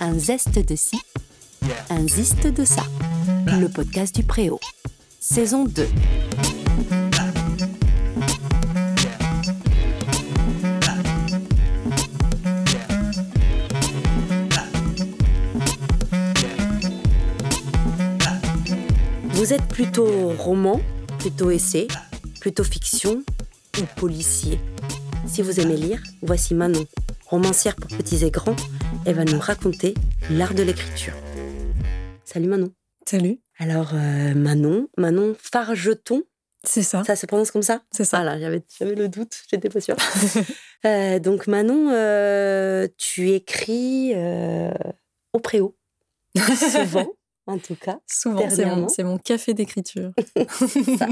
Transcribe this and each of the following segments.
Un zeste de ci, un ziste de ça. Le podcast du Préau. Saison 2. Vous êtes plutôt roman, plutôt essai, plutôt fiction ou policier? Si vous aimez lire, voici Manon, romancière pour petits et grands. Elle va nous raconter l'art de l'écriture. Salut Manon. Salut. Alors euh, Manon, Manon Fargeton, C'est ça. ça se prononce comme ça C'est ça. Ah là, j'avais, j'avais le doute, j'étais pas sûre. Euh, donc Manon, euh, tu écris au préau, souvent en tout cas. Souvent, c'est mon, c'est mon café d'écriture. Ça.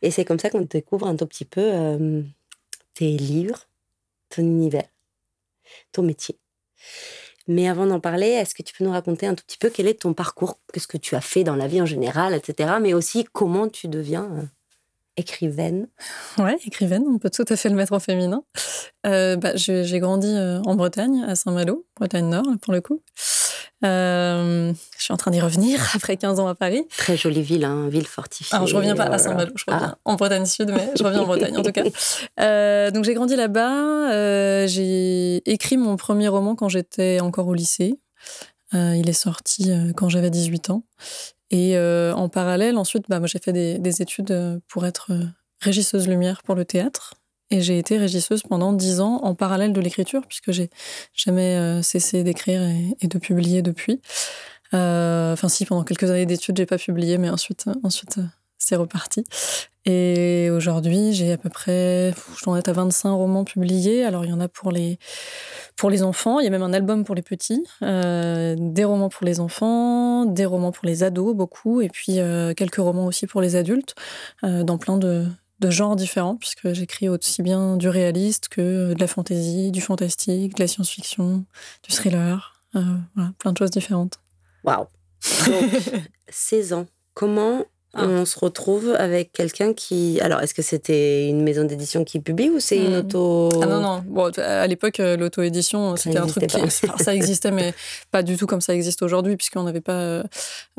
Et c'est comme ça qu'on découvre un tout petit peu tes livres, ton univers, ton métier. Mais avant d'en parler, est-ce que tu peux nous raconter un tout petit peu quel est ton parcours, qu'est-ce que tu as fait dans la vie en général, etc. Mais aussi comment tu deviens euh, écrivaine? Ouais, écrivaine, on peut tout à fait le mettre en féminin. Euh, bah, j'ai grandi euh, en Bretagne, à Saint-Malo, Bretagne Nord, pour le coup. Euh, je suis en train d'y revenir après 15 ans à Paris. Très jolie ville, hein, ville fortifiée. Alors, je reviens pas à voilà. Saint-Malo, je reviens Ah. en Bretagne Sud, mais je reviens en Bretagne en tout cas. Euh, donc, j'ai grandi là-bas. euh, j'ai écrit mon premier roman quand j'étais encore au lycée. Euh, il est sorti euh, quand j'avais 18 ans. Et euh, en parallèle, ensuite, bah, j'ai fait des, des études euh, pour être euh, régisseuse lumière pour le théâtre. Et j'ai été régisseuse pendant 10 ans en parallèle de l'écriture, puisque j'ai jamais euh, cessé d'écrire et, de publier depuis. Euh, Enfin, si, pendant quelques années d'études, j'ai pas publié, mais ensuite, euh, ensuite c'est reparti. Et aujourd'hui, j'ai à peu près, je dois être à 25 romans publiés. Alors, il y en a pour les, pour les enfants, il y a même un album pour les petits, des romans pour les enfants, des romans pour les ados, beaucoup, et puis quelques romans aussi pour les adultes, dans plein de, de genres différents, puisque j'écris aussi bien du réaliste que de la fantaisie, du fantastique, de la science-fiction, du thriller, euh, voilà, plein de choses différentes. Waouh. Donc, 16 ans. Comment Ah. on se retrouve avec quelqu'un qui. Alors, est-ce que c'était une maison d'édition qui publie ou c'est une Hmm. auto. Ah non, non. Bon, à l'époque, euh, l'auto-édition, c'était un truc qui. enfin, ça existait, mais pas du tout comme ça existe aujourd'hui, puisqu'on n'avait pas. euh,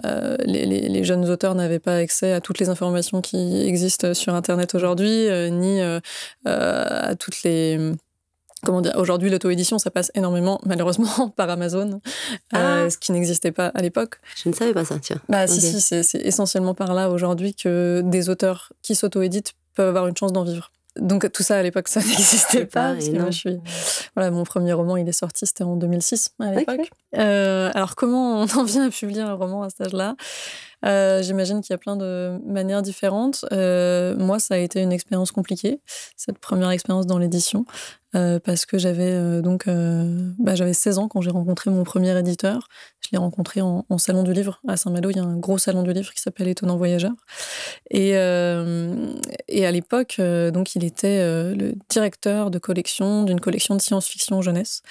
euh, les, les- les jeunes auteurs n'avaient pas accès à toutes les informations qui existent sur Internet aujourd'hui, euh, ni euh, à toutes les. Comment dire Aujourd'hui, l'auto-édition, ça passe énormément, malheureusement, par Amazon, euh, Ah. ce qui n'existait pas à l'époque. Je ne savais pas ça, tiens. Bah, si, si, c'est- essentiellement par là aujourd'hui que des auteurs qui s'auto-éditent peuvent avoir une chance d'en vivre. Donc tout ça à l'époque, ça n'existait pas, pas. parce que moi, je suis... voilà, mon premier roman, il est sorti, c'était en 2006 à l'époque. Euh, alors comment on en vient à publier un roman à cet âge-là? Euh, J'imagine qu'il y a plein de manières différentes. Euh, moi, ça a été une expérience compliquée, cette première expérience dans l'édition, euh, parce que j'avais euh, donc euh, bah, j'avais 16 ans quand j'ai rencontré mon premier éditeur. Je l'ai rencontré en, salon du livre à Saint-Malo. Il y a un gros salon du livre qui s'appelle Étonnant Voyageur. Et, à l'époque, donc, il était le directeur de collection d'une collection de science-fiction jeunesse.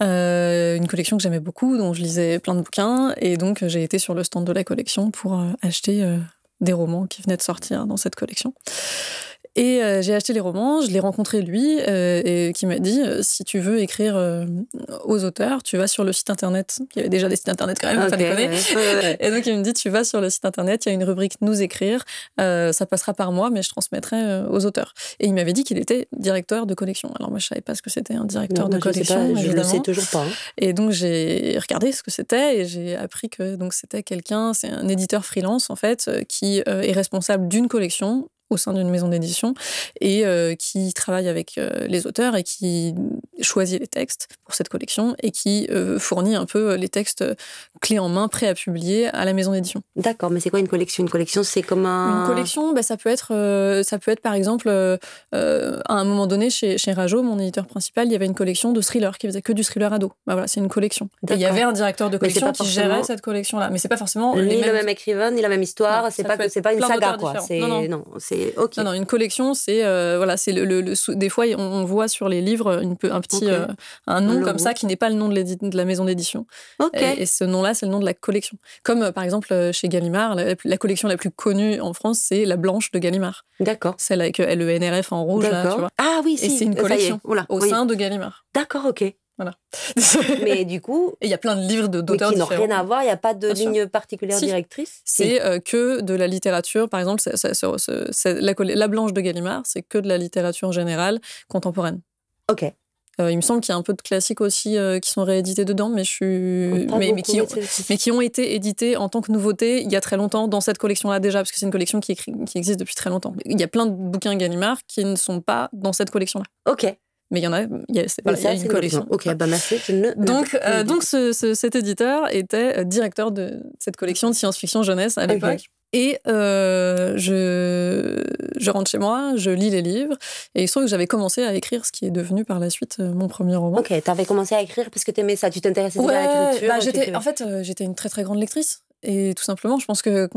Une collection que j'aimais beaucoup, dont je lisais plein de bouquins. Et donc, j'ai été sur le stand de la collection pour acheter des romans qui venaient de sortir dans cette collection. Et euh, j'ai acheté les romans, je l'ai rencontré lui, euh, et qui m'a dit euh, si tu veux écrire aux auteurs, tu vas sur le site internet. Il y avait déjà des sites internet quand même, il Ok, fallait ouais. Et donc il me dit tu vas sur le site internet, il y a une rubrique nous écrire, ça passera par moi, mais je transmettrai aux auteurs. Et il m'avait dit qu'il était directeur de collection. Alors moi je savais pas ce que c'était un directeur Non, de sais collection, pas, je le évidemment. sais toujours pas. hein. Et donc j'ai regardé ce que c'était et j'ai appris que donc c'était quelqu'un, c'est un éditeur freelance en fait, qui est responsable d'une collection au sein d'une maison d'édition et euh, qui travaille avec euh, les auteurs et qui choisit les textes pour cette collection et qui euh, fournit un peu les textes clés en main prêts à publier à la maison d'édition. D'accord, mais c'est quoi une collection? Une collection, c'est comme un. Une collection, bah, ça peut être, ça peut être par exemple, à un moment donné chez, chez Rajo, mon éditeur principal, il y avait une collection de thrillers qui faisait que du thriller ado. Bah, voilà, c'est une collection. Et il y avait un directeur de collection qui forcément- gérait cette collection-là, mais c'est pas forcément Ni les le même écrivain, ni la même histoire. C'est pas, pas une saga, quoi. Non, non. non, c'est ok. Non, non, une collection, c'est euh, voilà, c'est le, le- le des fois on, on voit sur les livres une, un petit euh, un nom comme ça qui n'est pas le nom de, la maison d'édition. Ok. Et, et ce nom-là, c'est le nom de la collection. Comme euh, par exemple chez Gallimard, la, la collection la plus connue en France, c'est la Blanche de Gallimard, D'accord. celle avec le NRF en rouge là, tu vois. Ah oui, Et si. c'est une collection Oula, au oui. sein de Gallimard. D'accord, ok. Voilà. mais du coup. Il y a plein de livres d'auteurs qui n'ont rien à voir, il n'y a pas de ligne particulière directrice? C'est euh, que de la littérature, par exemple, la, la, Blanche de Gallimard, c'est que de la littérature générale contemporaine. Ok. Euh, il me semble qu'il y a un peu de classiques aussi euh, qui sont réédités dedans, mais, je suis... mais, mais, qui ont, mais, qui ont, été édités en tant que nouveauté il y a très longtemps dans cette collection-là déjà, parce que c'est une collection qui, qui, existe depuis très longtemps. Il y a plein de bouquins Gallimard qui ne sont pas dans cette collection-là. Ok. Mais il y en a, il y a, voilà, y a une collection. Ok, bah merci. donc, euh, donc ce, cet éditeur était directeur de cette collection de science-fiction jeunesse à l'époque. Et euh, je, je rentre chez moi, je lis les livres, et il se trouve que j'avais commencé à écrire ce qui est devenu par la suite euh, mon premier roman. Ok, tu avais commencé à écrire parce que tu aimais ça, tu t'intéressais ouais, à l'écriture bah, En fait, euh, j'étais une très très grande lectrice. Et tout simplement, je pense que,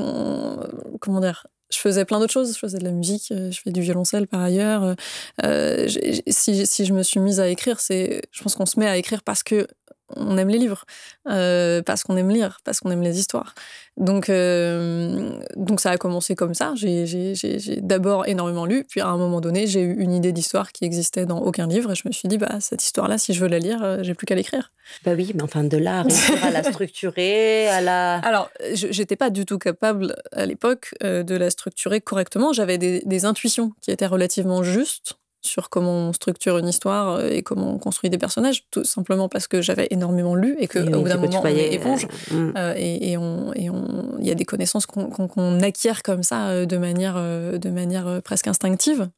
comment dire, je faisais plein d'autres choses. Je faisais de la musique, je fais du violoncelle par ailleurs. si, si, je me suis mise à écrire, c'est, je pense qu'on se met à écrire parce que on aime les livres, euh, parce qu'on aime lire, parce qu'on aime les histoires. Donc, euh, donc ça a commencé comme ça. J'ai d'abord énormément lu, puis à un moment donné, j'ai eu une idée d'histoire qui existait dans aucun livre, et je me suis dit, bah, cette histoire-là, si je veux la lire, euh, j'ai plus qu'à l'écrire. Bah oui, mais enfin, de là à la structurer, à la... Alors, j'étais pas du tout capable à l'époque de la structurer correctement. J'avais des, des intuitions qui étaient relativement justes, sur comment on structure une histoire euh, et comment on construit des personnages, tout simplement parce que j'avais énormément lu et qu'au bout d'un moment, on est éponge. Euh, mm. euh, et, et, on, et on, il y a des connaissances qu'on acquiert comme ça de manière, de manière presque instinctive.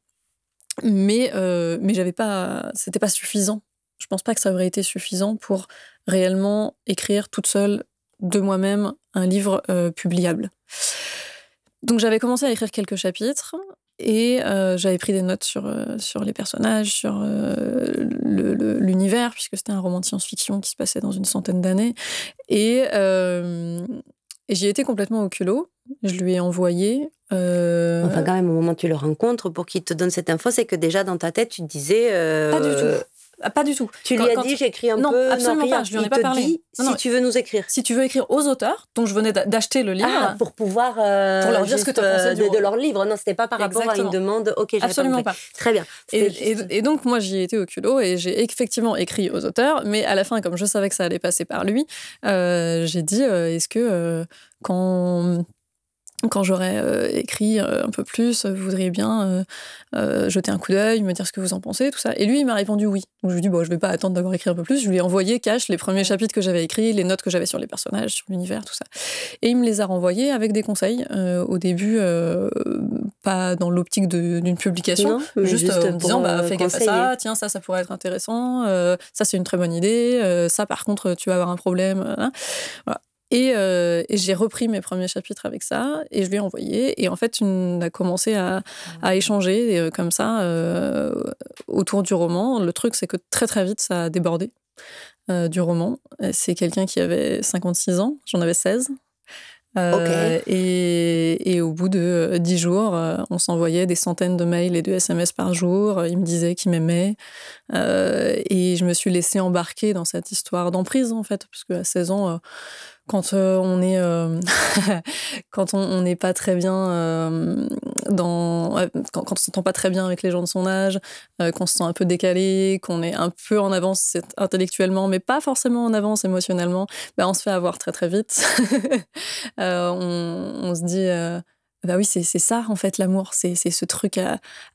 Mais, mais j'avais pas, c'était pas suffisant. Je pense pas que ça aurait été suffisant pour réellement écrire toute seule de moi-même un livre publiable. Donc j'avais commencé à écrire quelques chapitres et euh, j'avais pris des notes sur, euh, sur les personnages, sur euh, l'univers, puisque c'était un roman de science-fiction qui se passait dans une centaine d'années. Et, et j'y étais complètement au culot. Je lui ai envoyé. Enfin, quand même, au moment où tu le rencontres, pour qu'il te donne cette info, c'est que déjà dans ta tête, tu te disais. Pas du tout. Ah, pas du tout. Tu lui as dit, j'écris un non, peu. Absolument non, pas. Je lui en ai pas parlé. Dit, si tu veux nous écrire. Si tu veux écrire aux auteurs, dont je venais d'acheter le livre. Ah, pour pouvoir. Euh, pour leur dire ce que tu as pensé de, de, leur livre. Non, c'était pas par rapport à une demande. Ok, Absolument pas. Très bien. Et, et, donc, moi, j'y ai été au culot et j'ai effectivement écrit aux auteurs. Mais à la fin, comme je savais que ça allait passer par lui, euh, j'ai dit euh, est-ce que euh, quand quand j'aurais euh, écrit euh, un peu plus, vous voudriez bien euh, jeter un coup d'œil, me dire ce que vous en pensez, tout ça. Et lui, il m'a répondu oui. Donc je lui ai dit, bon, je vais pas attendre d'avoir écrit un peu plus. Je lui ai envoyé cash les premiers chapitres que j'avais écrits, les notes que j'avais sur les personnages, sur l'univers, tout ça. Et il me les a renvoyés avec des conseils. au début, pas dans l'optique d'une publication, juste, en disant, bah, fais gaffe à ça, tiens, ça, ça pourrait être intéressant, ça, c'est une très bonne idée, ça, par contre, tu vas avoir un problème. Hein. Euh, et, j'ai repris mes premiers chapitres avec ça et je lui ai envoyé. Et en fait, on a commencé à, à échanger euh, comme ça euh, autour du roman. Le truc, c'est que très très vite, ça a débordé du roman. C'est quelqu'un qui avait 56 ans, j'en avais 16. et, et, au bout de 10 jours, on s'envoyait des centaines de mails et de SMS par jour. Il me disait qu'il m'aimait. et je me suis laissée embarquer dans cette histoire d'emprise, en fait, parce qu'à 16 ans, quand euh, on est euh, quand on n'est pas très bien euh, dans quand, quand, on s'entend pas très bien avec les gens de son âge qu'on se sent un peu décalé qu'on est un peu en avance intellectuellement mais pas forcément en avance émotionnellement ben on se fait avoir très très vite. On, se dit bah oui, c'est ça en fait l'amour, c'est ce truc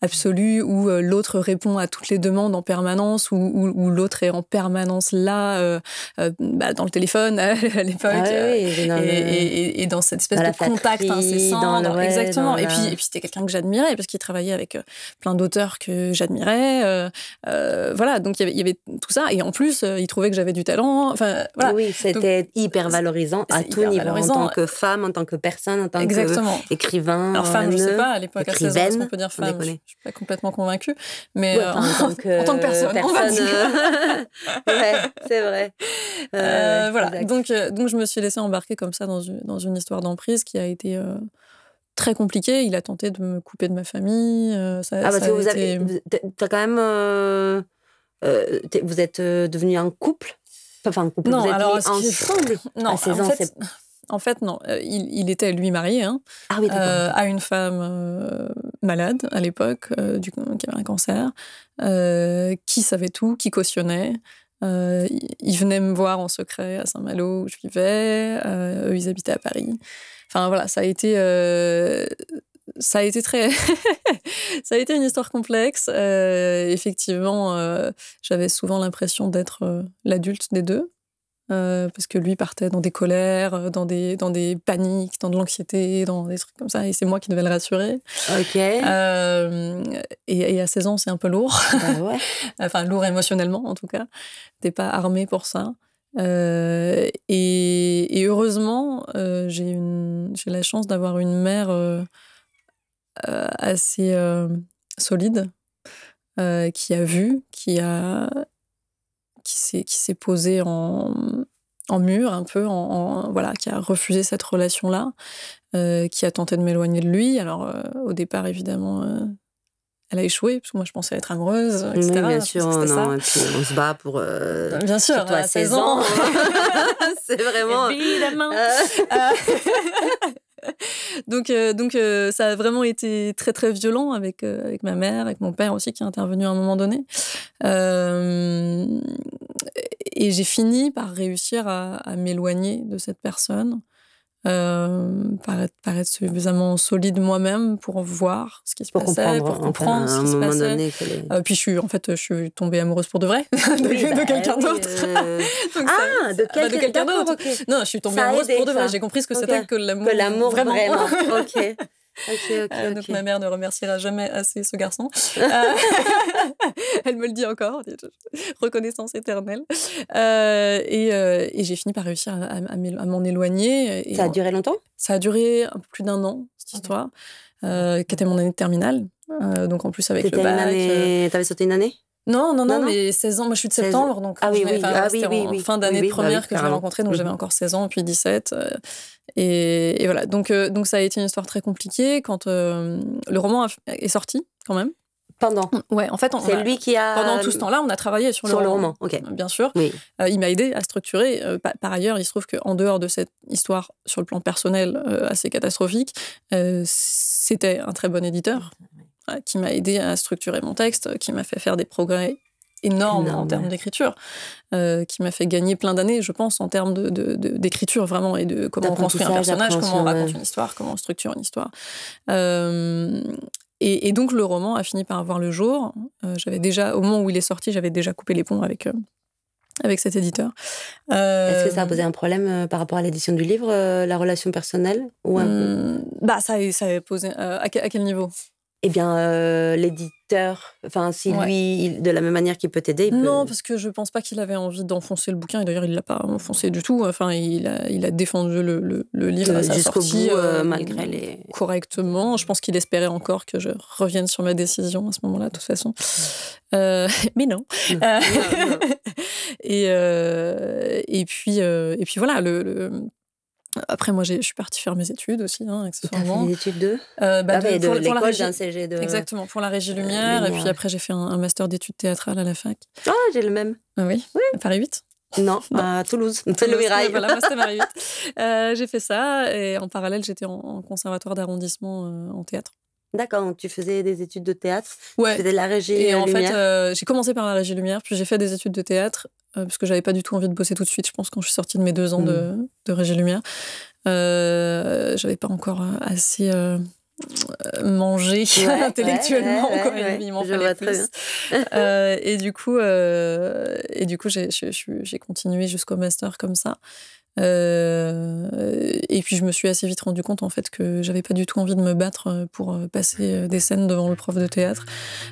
absolu où euh, l'autre répond à toutes les demandes en permanence, où, où, l'autre est en permanence là, euh, euh, bah, dans le téléphone à, l'époque, ah et, et, dans cette espèce de contact incessant. Dans exactement. Et puis, et puis c'était quelqu'un que j'admirais parce qu'il travaillait avec plein d'auteurs que j'admirais. voilà, donc il y, avait, tout ça. Et en plus, il trouvait que j'avais du talent. Enfin, voilà. Oui, c'était hyper valorisant à tout niveau, en tant que femme, en tant que personne, en tant qu'écrivain alors femme, je sais pas, à l'époque, à 16 ans, on peut dire femme? Je, ne suis pas complètement convaincue. Mais euh, en, tant que, en, tant que, personne, on va dire. ouais, c'est vrai. Euh, voilà, donc, euh, donc je me suis laissée embarquer comme ça dans une, dans une histoire d'emprise qui a été très compliquée. Il a tenté de me couper de ma famille. ça, ah, parce que vous avez... As quand même... vous êtes devenu un couple? Enfin, un couple, non, vous êtes alors, ensemble? Non, à 16 ans, en fait, non. Euh, il, était, lui, marié hein, ah euh, à une femme euh, malade à l'époque, qui avait un cancer, qui savait tout, qui cautionnait. Ils venaient me voir en secret à Saint-Malo où je vivais. Eux, ils habitaient à Paris. Enfin voilà, ça a été, ça a été très, ça a été une histoire complexe. effectivement, j'avais souvent l'impression d'être l'adulte des deux. Euh, parce que lui partait dans des colères, euh, dans des, dans des paniques, dans de l'anxiété, dans des trucs comme ça, et c'est moi qui devais le rassurer. Ok. Euh, et, à 16 ans, c'est un peu lourd. Bah ouais. enfin, lourd émotionnellement, en tout cas. T'es pas armé pour ça. Et, et, heureusement, j'ai la chance d'avoir une mère assez solide, qui a vu, qui a qui s'est qui s'est posé en, en mur un peu, en, voilà, qui a refusé cette relation-là, euh, qui a tenté de m'éloigner de lui. Alors euh, au départ, évidemment, euh, elle a échoué parce que moi je pensais être amoureuse, etc. Oui, bien sûr, non, et puis on se bat pour. bien sûr, à 16 ans. c'est vraiment. Évidemment. donc, euh, donc euh, ça a vraiment été très très violent avec, euh, avec ma mère, avec mon père aussi qui est intervenu à un moment donné. et j'ai fini par réussir à, à m'éloigner de cette personne euh, paraître, paraître suffisamment solide moi-même pour voir ce qui se pour passait, comprendre, pour comprendre ce qui se passait. Donné, euh, puis je suis, en fait, je suis tombée amoureuse pour de vrai de, oui, de quelqu'un oui, d'autre. Euh... ah, de, quel... bah, de quelqu'un d'autre. Okay. Non, je suis tombée amoureuse pour de vrai. J'ai compris ce que okay. c'était que l'amour. Que l'amour vraiment. vraiment. ok. Okay, okay, euh, donc ma mère ne remerciera jamais assez ce garçon. Elle me le dit encore, reconnaissance éternelle. Euh, et, euh, et j'ai fini par réussir à, m'en éloigner. Et ça a duré longtemps? Ça a duré un peu plus d'un an, cette histoire, euh, qui était mon année de terminale. donc en plus avec le bac. Année... T'avais sauté une année? Non, non, non, non, mais 16 ans, moi je suis de septembre, donc ah, oui, oui, ah, oui, oui, en oui, fin d'année de première bah que je l'ai rencontré, donc j'avais encore 16 ans, puis 17. Euh, et, et, voilà, donc, euh, donc ça a été une histoire très compliquée quand euh, le roman est sorti quand même. Pendant Ouais, en fait, c'est lui qui a. Pendant tout ce temps-là, on a travaillé sur, sur le, le roman. roman. ok. Bien sûr. Oui. il m'a aidé à structurer. par ailleurs, il se trouve qu'en dehors de cette histoire, sur le plan personnel assez catastrophique, c'était un très bon éditeur qui m'a aidé à structurer mon texte, qui m'a fait faire des progrès énorme, énorme en termes d'écriture, euh, qui m'a fait gagner plein d'années, je pense, en termes d'écriture de, de, vraiment et de comment on construit un personnage, comment on raconte une histoire, comment on structure une histoire. Euh, et, et, donc le roman a fini par avoir le jour. Euh, j'avais déjà, au moment où il est sorti, j'avais déjà coupé les ponts avec avec cet éditeur. Est-ce que ça a posé un problème par rapport à l'édition du livre, la relation personnelle ou un... Mmh, bah ça, ça a posé à, à quel niveau? Eh bien, euh, l'éditeur, enfin, si Ouais. lui, il- de la même manière qu'il peut t'aider, il Non, peut... parce que je pense pas qu'il avait envie d'enfoncer le bouquin, et d'ailleurs il l'a pas enfoncé du tout. Enfin, il a, il a défendu le, le, le livre euh, jusqu'au bout, euh, euh, malgré les... correctement. Je pense qu'il espérait encore que je revienne sur ma décision à ce moment-là, de toute façon. Euh, mais non. Non. Non, non. et, et, puis, et puis voilà, le, le- après moi je suis partie faire mes études aussi, hein, T'as accessoirement. fait des études de... Euh, bah, ah, de- pour, pour la régie. d'un CG de... Exactement, pour la régie lumière. et Lumière. puis après j'ai fait un, un master d'études théâtrales à la fac. Ah, j'ai le même. Ah oui, à Paris 8. Non, à Toulouse. Le Toulouse, Mirail. Voilà, moi, c'était Paris 8. Euh, j'ai fait ça et en parallèle j'étais en, en conservatoire d'arrondissement euh, en théâtre. D'accord, donc tu faisais des études de théâtre, tu Ouais. faisais de la régie Et euh, en lumière. fait, euh, j'ai commencé par la régie lumière, puis j'ai fait des études de théâtre, euh, parce que j'avais pas du tout envie de bosser tout de suite, je pense, quand je suis sortie de mes deux ans de, de régie lumière. Euh, j'avais pas encore euh, assez euh, mangé Ouais, intellectuellement, ouais, ouais, quoi, il m'en fallait plus. Et du coup, et du coup j'ai, j'ai continué jusqu'au master comme ça. Euh, et puis je me suis assez vite rendu compte en fait que j'avais pas du tout envie de me battre euh, pour euh, passer des scènes devant le prof de théâtre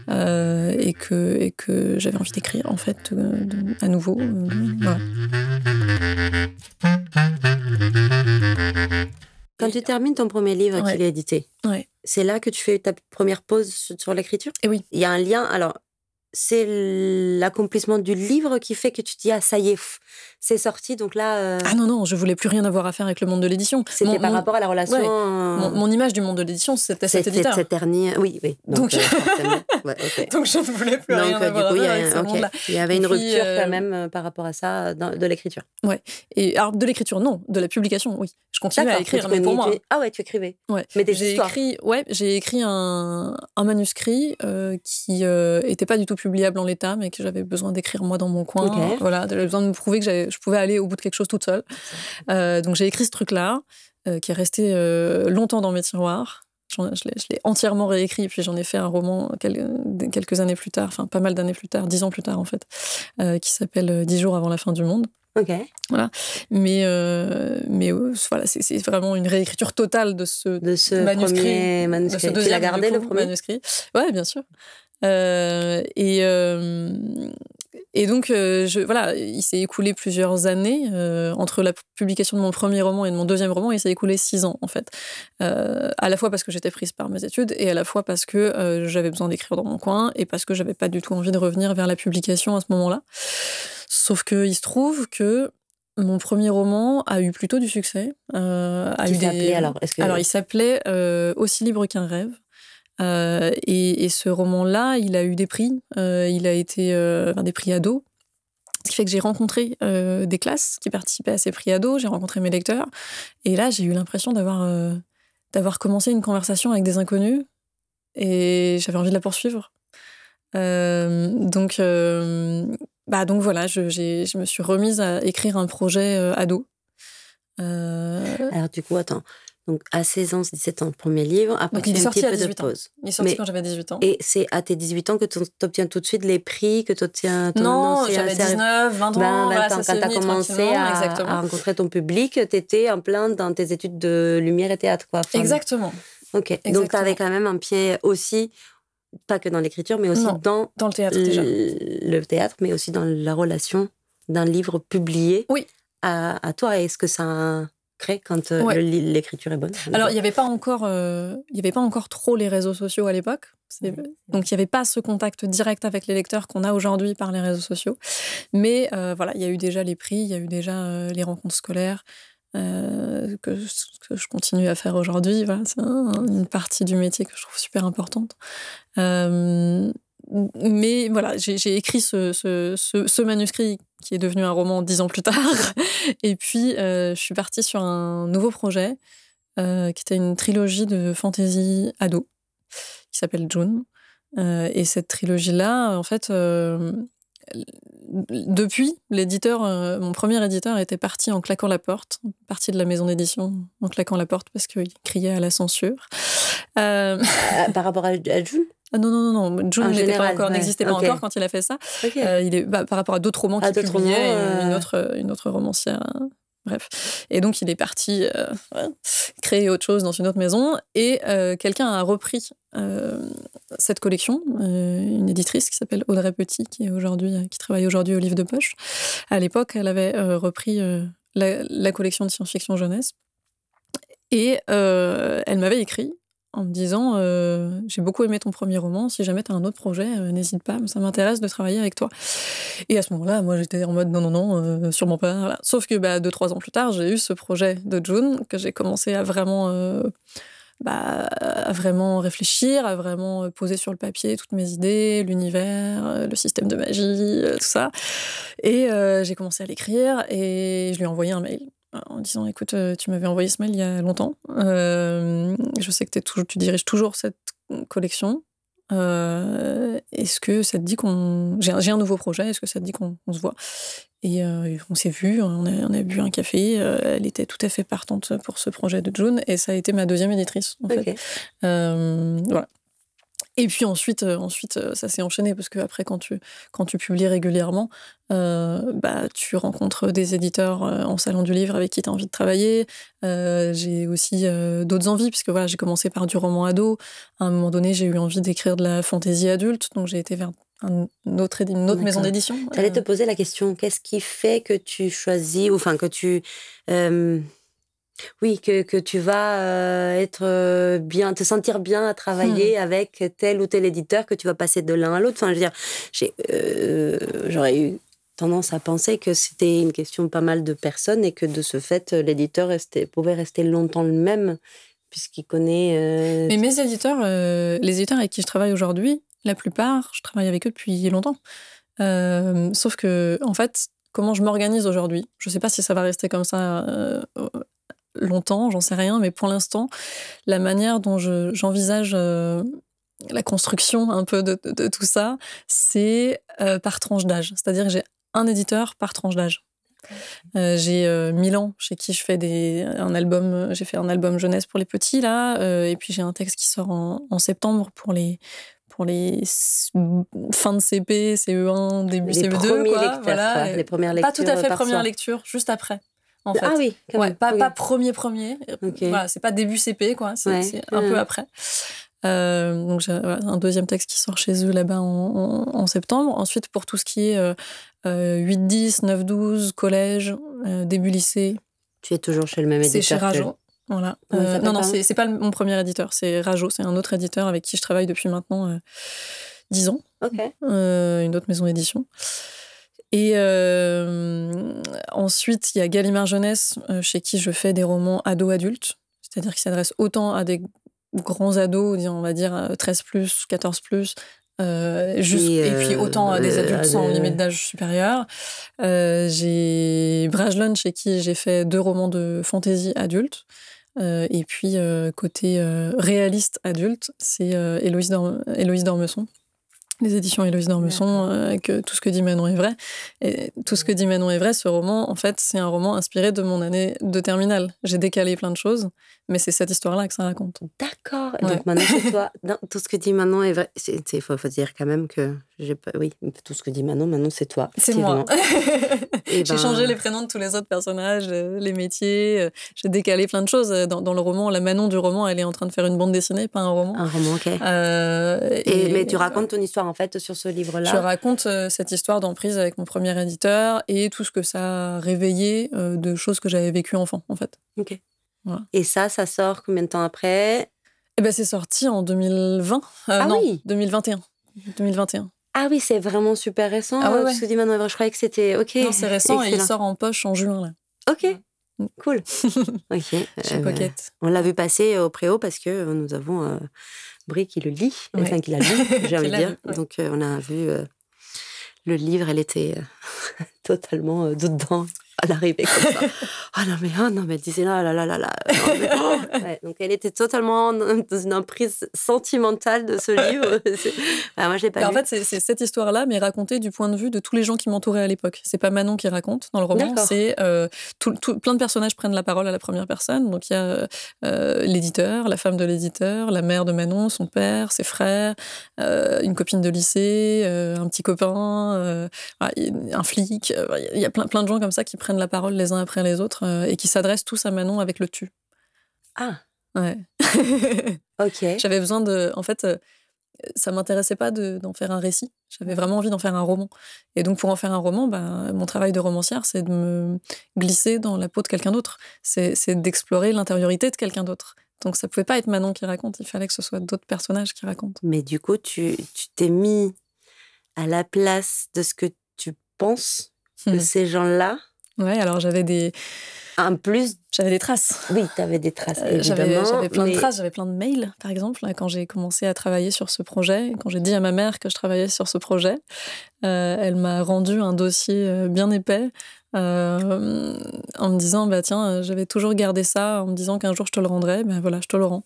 euh, et que et que j'avais envie d'écrire en fait de- à nouveau. euh, voilà. Quand tu termines ton premier livre Ouais. qu'il est édité, Ouais. c'est là que tu fais ta première pause sur- sur l'écriture? Et oui. Il y a un lien. Alors, c'est l'accomplissement du livre qui fait que tu te dis, ah, ça y est, c'est sorti. Donc là, euh, Ah non non, je voulais plus rien avoir à faire avec le monde de l'édition. c'était Mon- par mon- rapport à la relation. ouais. euh, Mon, mon image du monde de l'édition, c'était cet éditeur. cette ternie- Oui, oui. Donc- euh, forcément. Ouais, ok. Donc je ne voulais plus Donc, rien euh, avoir coup, à faire avec ce un- il y avait une puis, rupture euh, quand même euh, par rapport à ça dans- de l'écriture. Et alors de l'écriture, non, de la publication, oui. Je continue à écrire, tu mais pour moi. écrivais- Ah ouais, tu écrivais. Ouais. Mais des J'ai écrit, ouais, j'ai écrit un, un manuscrit euh, qui euh, était pas du tout publiable en l'état, mais que j'avais besoin d'écrire moi dans mon coin. Voilà, j'avais besoin de me prouver que je pouvais aller au bout de quelque chose toute seule. donc j'ai écrit ce truc-là, qui est resté longtemps dans mes tiroirs. Je l'ai entièrement réécrit, puis j'en ai fait un roman quelques années plus tard, enfin pas mal d'années plus tard, dix ans plus tard en fait, qui s'appelle Dix jours avant la fin du monde. Ok. Voilà. Mais, euh, mais euh, voilà, c'est vraiment une réécriture totale de ce, de ce manuscrit. manuscrit. De ce tu l'as gardé, le premier? manuscrit Ouais, bien sûr. Euh, et, et donc, je, voilà, il s'est écoulé plusieurs années. entre la publication de mon premier roman et de mon deuxième roman, il s'est écoulé six ans, en fait. à la fois parce que j'étais prise par mes études et à la fois parce que j'avais besoin d'écrire dans mon coin et parce que j'avais pas du tout envie de revenir vers la publication à ce moment-là. Sauf qu'il se trouve que mon premier roman a eu plutôt du succès. Euh, a eu alors? Alors, il s'appelait euh, Aussi libre qu'un rêve. Euh, et, ce roman-là, il a eu des prix. Euh, il a été des prix ados. Ce qui fait que j'ai rencontré des classes qui participaient à ces prix ados. J'ai rencontré mes lecteurs. Et là, j'ai eu l'impression d'avoir commencé une conversation avec des inconnus. Et j'avais envie de la poursuivre. donc, bah donc voilà, je, je, me suis remise à écrire un projet euh, ado. Euh, Alors du coup, attends. Donc à 16 ans, 17 ans, le premier livre. Après, donc, il est sorti à 18 ans. Il est sorti quand j'avais 18 ans. Et c'est à tes 18 ans que tu obtiens tout de suite les prix, que tu obtiens ton Non, j'avais 19, 20 ans. Ben, 20 ans. Quand tu as commencé à, rencontrer ton public, tu étais en plein dans tes études de lumière et théâtre. Quoi. exactement. Ok. Donc tu avais quand même un pied aussi pas que dans l'écriture, mais aussi dans, dans le théâtre déjà. Le théâtre, mais aussi dans la relation d'un livre publié oui. à, à toi. Est-ce que ça crée quand euh, l'écriture est bonne Alors, il n'y avait pas encore, euh, y avait pas encore trop les réseaux sociaux à l'époque. Donc, il n'y avait pas ce contact direct avec les lecteurs qu'on a aujourd'hui par les réseaux sociaux. Mais euh, voilà, il y a eu déjà les prix, il y a eu déjà les rencontres scolaires, euh, que, que, je continue à faire aujourd'hui. Voilà, c'est une partie du métier que je trouve super importante. Euh, mais voilà, j'ai écrit ce, ce, ce, manuscrit qui est devenu un roman dix ans plus tard. Et puis, euh, je suis partie sur un nouveau projet qui était une trilogie de fantasy ado qui s'appelle June. et cette trilogie-là, en fait, depuis, l'éditeur, euh, mon premier éditeur était parti en claquant la porte, parti de la maison d'édition en claquant la porte parce qu'il criait à la censure. Euh, euh, par rapport à, June? Ah non, non, non, non. June n'existait pas, encore, pas encore quand il a fait ça. il est, bah, par rapport à d'autres romans qu'il publiait, une, autre, une autre romancière Bref. Et donc, il est parti euh, créer autre chose dans une autre maison. Et euh, quelqu'un a repris euh, cette collection, une éditrice qui s'appelle Audrey Petit, qui, est aujourd'hui, qui travaille aujourd'hui au livre de poche. À l'époque, elle avait repris la, la, collection de science-fiction jeunesse. Et elle m'avait écrit en me disant euh, J'ai beaucoup aimé ton premier roman, si jamais tu as un autre projet, euh, n'hésite pas, ça m'intéresse de travailler avec toi. Et à ce moment-là, moi j'étais en mode Non, non, non, euh, sûrement pas. Sauf que bah, deux, trois ans plus tard, j'ai eu ce projet de June que j'ai commencé à vraiment. Bah, à vraiment réfléchir, à vraiment poser sur le papier toutes mes idées, l'univers, le système de magie, tout ça. Et j'ai commencé à l'écrire et je lui ai envoyé un mail en disant écoute, euh, tu m'avais envoyé ce mail il y a longtemps. Euh, je sais que tu diriges toujours cette collection. Euh, est-ce que ça te dit qu'on. J'ai un nouveau projet, est-ce que ça te dit qu'on se voit? Et on s'est vu, on a, on a, bu un café. elle était tout à fait partante pour ce projet de June et ça a été ma deuxième éditrice. En fait. voilà. Et puis ensuite, euh, ensuite euh, ça s'est enchaîné parce que après, quand tu, quand tu publies régulièrement, euh, bah, tu rencontres des éditeurs en salon du livre avec qui tu as envie de travailler. j'ai aussi d'autres envies, puisque voilà, j'ai commencé par du roman ado. À un moment donné, j'ai eu envie d'écrire de la fantaisie adulte, donc j'ai été vers un autre, une autre maison d'édition. J'allais te poser la question, qu'est-ce qui fait que tu choisis, ou enfin que tu... Oui, que, que tu vas euh, être euh, bien, te sentir bien à travailler hmm. avec tel ou tel éditeur, que tu vas passer de l'un à l'autre. Enfin, je veux dire, euh, j'aurais eu tendance à penser que c'était une question pas mal de personnes et que de ce fait, l'éditeur pouvait rester longtemps le même puisqu'il connaît. Mais mes éditeurs, les éditeurs avec qui je travaille aujourd'hui, la plupart, je travaille avec eux depuis longtemps. sauf que, en fait, comment je m'organise aujourd'hui, je ne sais pas si ça va rester comme ça longtemps, j'en sais rien, mais pour l'instant, la manière dont j'envisage euh, la construction un peu de, de, tout ça, c'est par tranche d'âge. C'est-à-dire que j'ai un éditeur par tranche d'âge. Euh, j'ai euh, Milan chez qui je fais des un album j'ai fait un album jeunesse pour les petits là euh, et puis j'ai un texte qui sort en, en, septembre pour les pour les fin de CP CE1 début les CE2 quoi, voilà les premières lectures pas tout à fait première lecture juste après en fait. ah oui ouais, pas, pas premier premier voilà c'est pas début CP quoi c'est un peu après donc j'ai un deuxième texte qui sort chez eux là-bas en, en, septembre. Ensuite, pour tout ce qui est 8-10, 9-12, collège, euh, début lycée. Tu es toujours chez le même éditeur C'est chez Rajo. Voilà. Euh, non, non, c'est pas mon premier éditeur, c'est Rajo, c'est un autre éditeur avec qui je travaille depuis maintenant 10 euh, ans. Une autre maison d'édition. Et ensuite, il y a Gallimard Jeunesse, chez qui je fais des romans ado-adultes, c'est-à-dire qui s'adressent autant à des grands ados, on va dire 13 plus, 14 plus, euh, juste, et, puis autant euh, des adultes sans limite d'âge supérieur. Euh, j'ai Brajlon chez qui j'ai fait deux romans de fantasy adulte. et puis côté réaliste adulte, c'est Héloïse, Dormesson les éditions Héloïse Dormesson, que Tout ce que dit Manon est vrai. Et Tout ce que dit Manon est vrai, ce roman, en fait, c'est un roman inspiré de mon année de terminale. J'ai décalé plein de choses, mais c'est cette histoire-là que ça raconte. D'accord. Donc maintenant, toi. tout ce que dit Manon est vrai. Il faut, dire quand même que pas. Oui, tout ce que dit Manon, maintenant, c'est toi. C'est moi. j'ai ben changé les prénoms de tous les autres personnages, euh, les métiers. Euh, j'ai décalé plein de choses. Dans, dans, le roman, la Manon du roman, elle est en train de faire une bande dessinée, pas un roman. Un roman, ok. Euh, et, mais tu racontes ton histoire, en fait, sur ce livre-là Je raconte cette histoire d'emprise avec mon premier éditeur et tout ce que ça a réveillé de choses que j'avais vécues enfant, en fait. Ok. Et ça, ça sort combien de temps après? Eh ben, c'est sorti en 2020. Euh, ah non, oui 2021. 2021. Ah oui, c'est vraiment super récent. Ah ouais, ouais. je croyais que c'était OK. Non, c'est récent et il sort en poche en juin. Là. OK. Mm. Cool. ok. Chez euh, Pocket. On l'a vu passer au préau parce que nous avons euh, Brie qui le lit, enfin qui l'a lu, j'ai envie de dire. Donc on a vu le livre, elle était totalement dedans à l'arrivée comme ça. Ah non, mais, oh, non, mais elle disait là, là, là, là, là. Oh. donc elle était totalement dans une emprise sentimentale de ce livre. Ah, moi, je l'ai pas En fait, c'est cette histoire-là, mais racontée du point de vue de tous les gens qui m'entouraient à l'époque. C'est pas Manon qui raconte dans le roman, c'est euh, tout, plein de personnages prennent la parole à la première personne. Donc il y a euh, l'éditeur, la femme de l'éditeur, la mère de Manon, son père, ses frères, euh, une copine de lycée, un petit copain, un flic. Il y a plein, plein de gens comme ça qui prennent la parole les uns après les autres euh, et qui s'adressent tous à Manon avec le tu. Ah. Ouais. ok. J'avais besoin de. En fait, euh, ça m'intéressait pas d'en faire un récit. J'avais vraiment envie d'en faire un roman. Et donc, pour en faire un roman, ben, mon travail de romancière, c'est de me glisser dans la peau de quelqu'un d'autre. C'est d'explorer l'intériorité de quelqu'un d'autre. Donc, ça pouvait pas être Manon qui raconte. Il fallait que ce soit d'autres personnages qui racontent. Mais du coup, tu t'es mis à la place de ce que tu penses que ces gens-là Ouais, alors j'avais des. En plus. J'avais des traces. Oui, tu avais des traces. Euh, j'avais plein de traces, j'avais plein de mails, par exemple, quand j'ai commencé à travailler sur ce projet. Quand j'ai dit à ma mère que je travaillais sur ce projet, euh, elle m'a rendu un dossier euh, bien épais. en me disant bah tiens j'avais toujours gardé ça en me disant qu'un jour je te le rendrais ben voilà je te le rends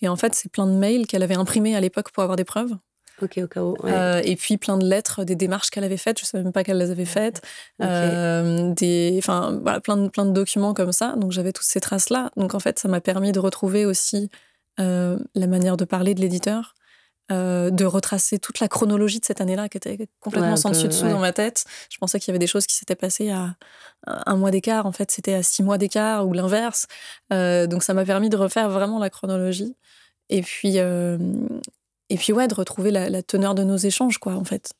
et en fait c'est plein de mails qu'elle avait imprimés à l'époque pour avoir des preuves Ok, au cas où. Euh, et puis plein de lettres, des démarches qu'elle avait faites, je ne savais même pas qu'elle les avait faites. Euh, des, enfin, voilà, plein, de, plein de documents comme ça. Donc j'avais toutes ces traces-là. Donc en fait, ça m'a permis de retrouver aussi euh, la manière de parler de l'éditeur. de retracer toute la chronologie de cette année-là qui était complètement sans dessus-dessous dans ma tête. Je pensais qu'il y avait des choses qui s'étaient passées à un mois d'écart. En fait, c'était à six mois d'écart ou l'inverse. donc, ça m'a permis de refaire vraiment la chronologie. Et puis, et puis ouais, de retrouver la, teneur de nos échanges, quoi, en fait.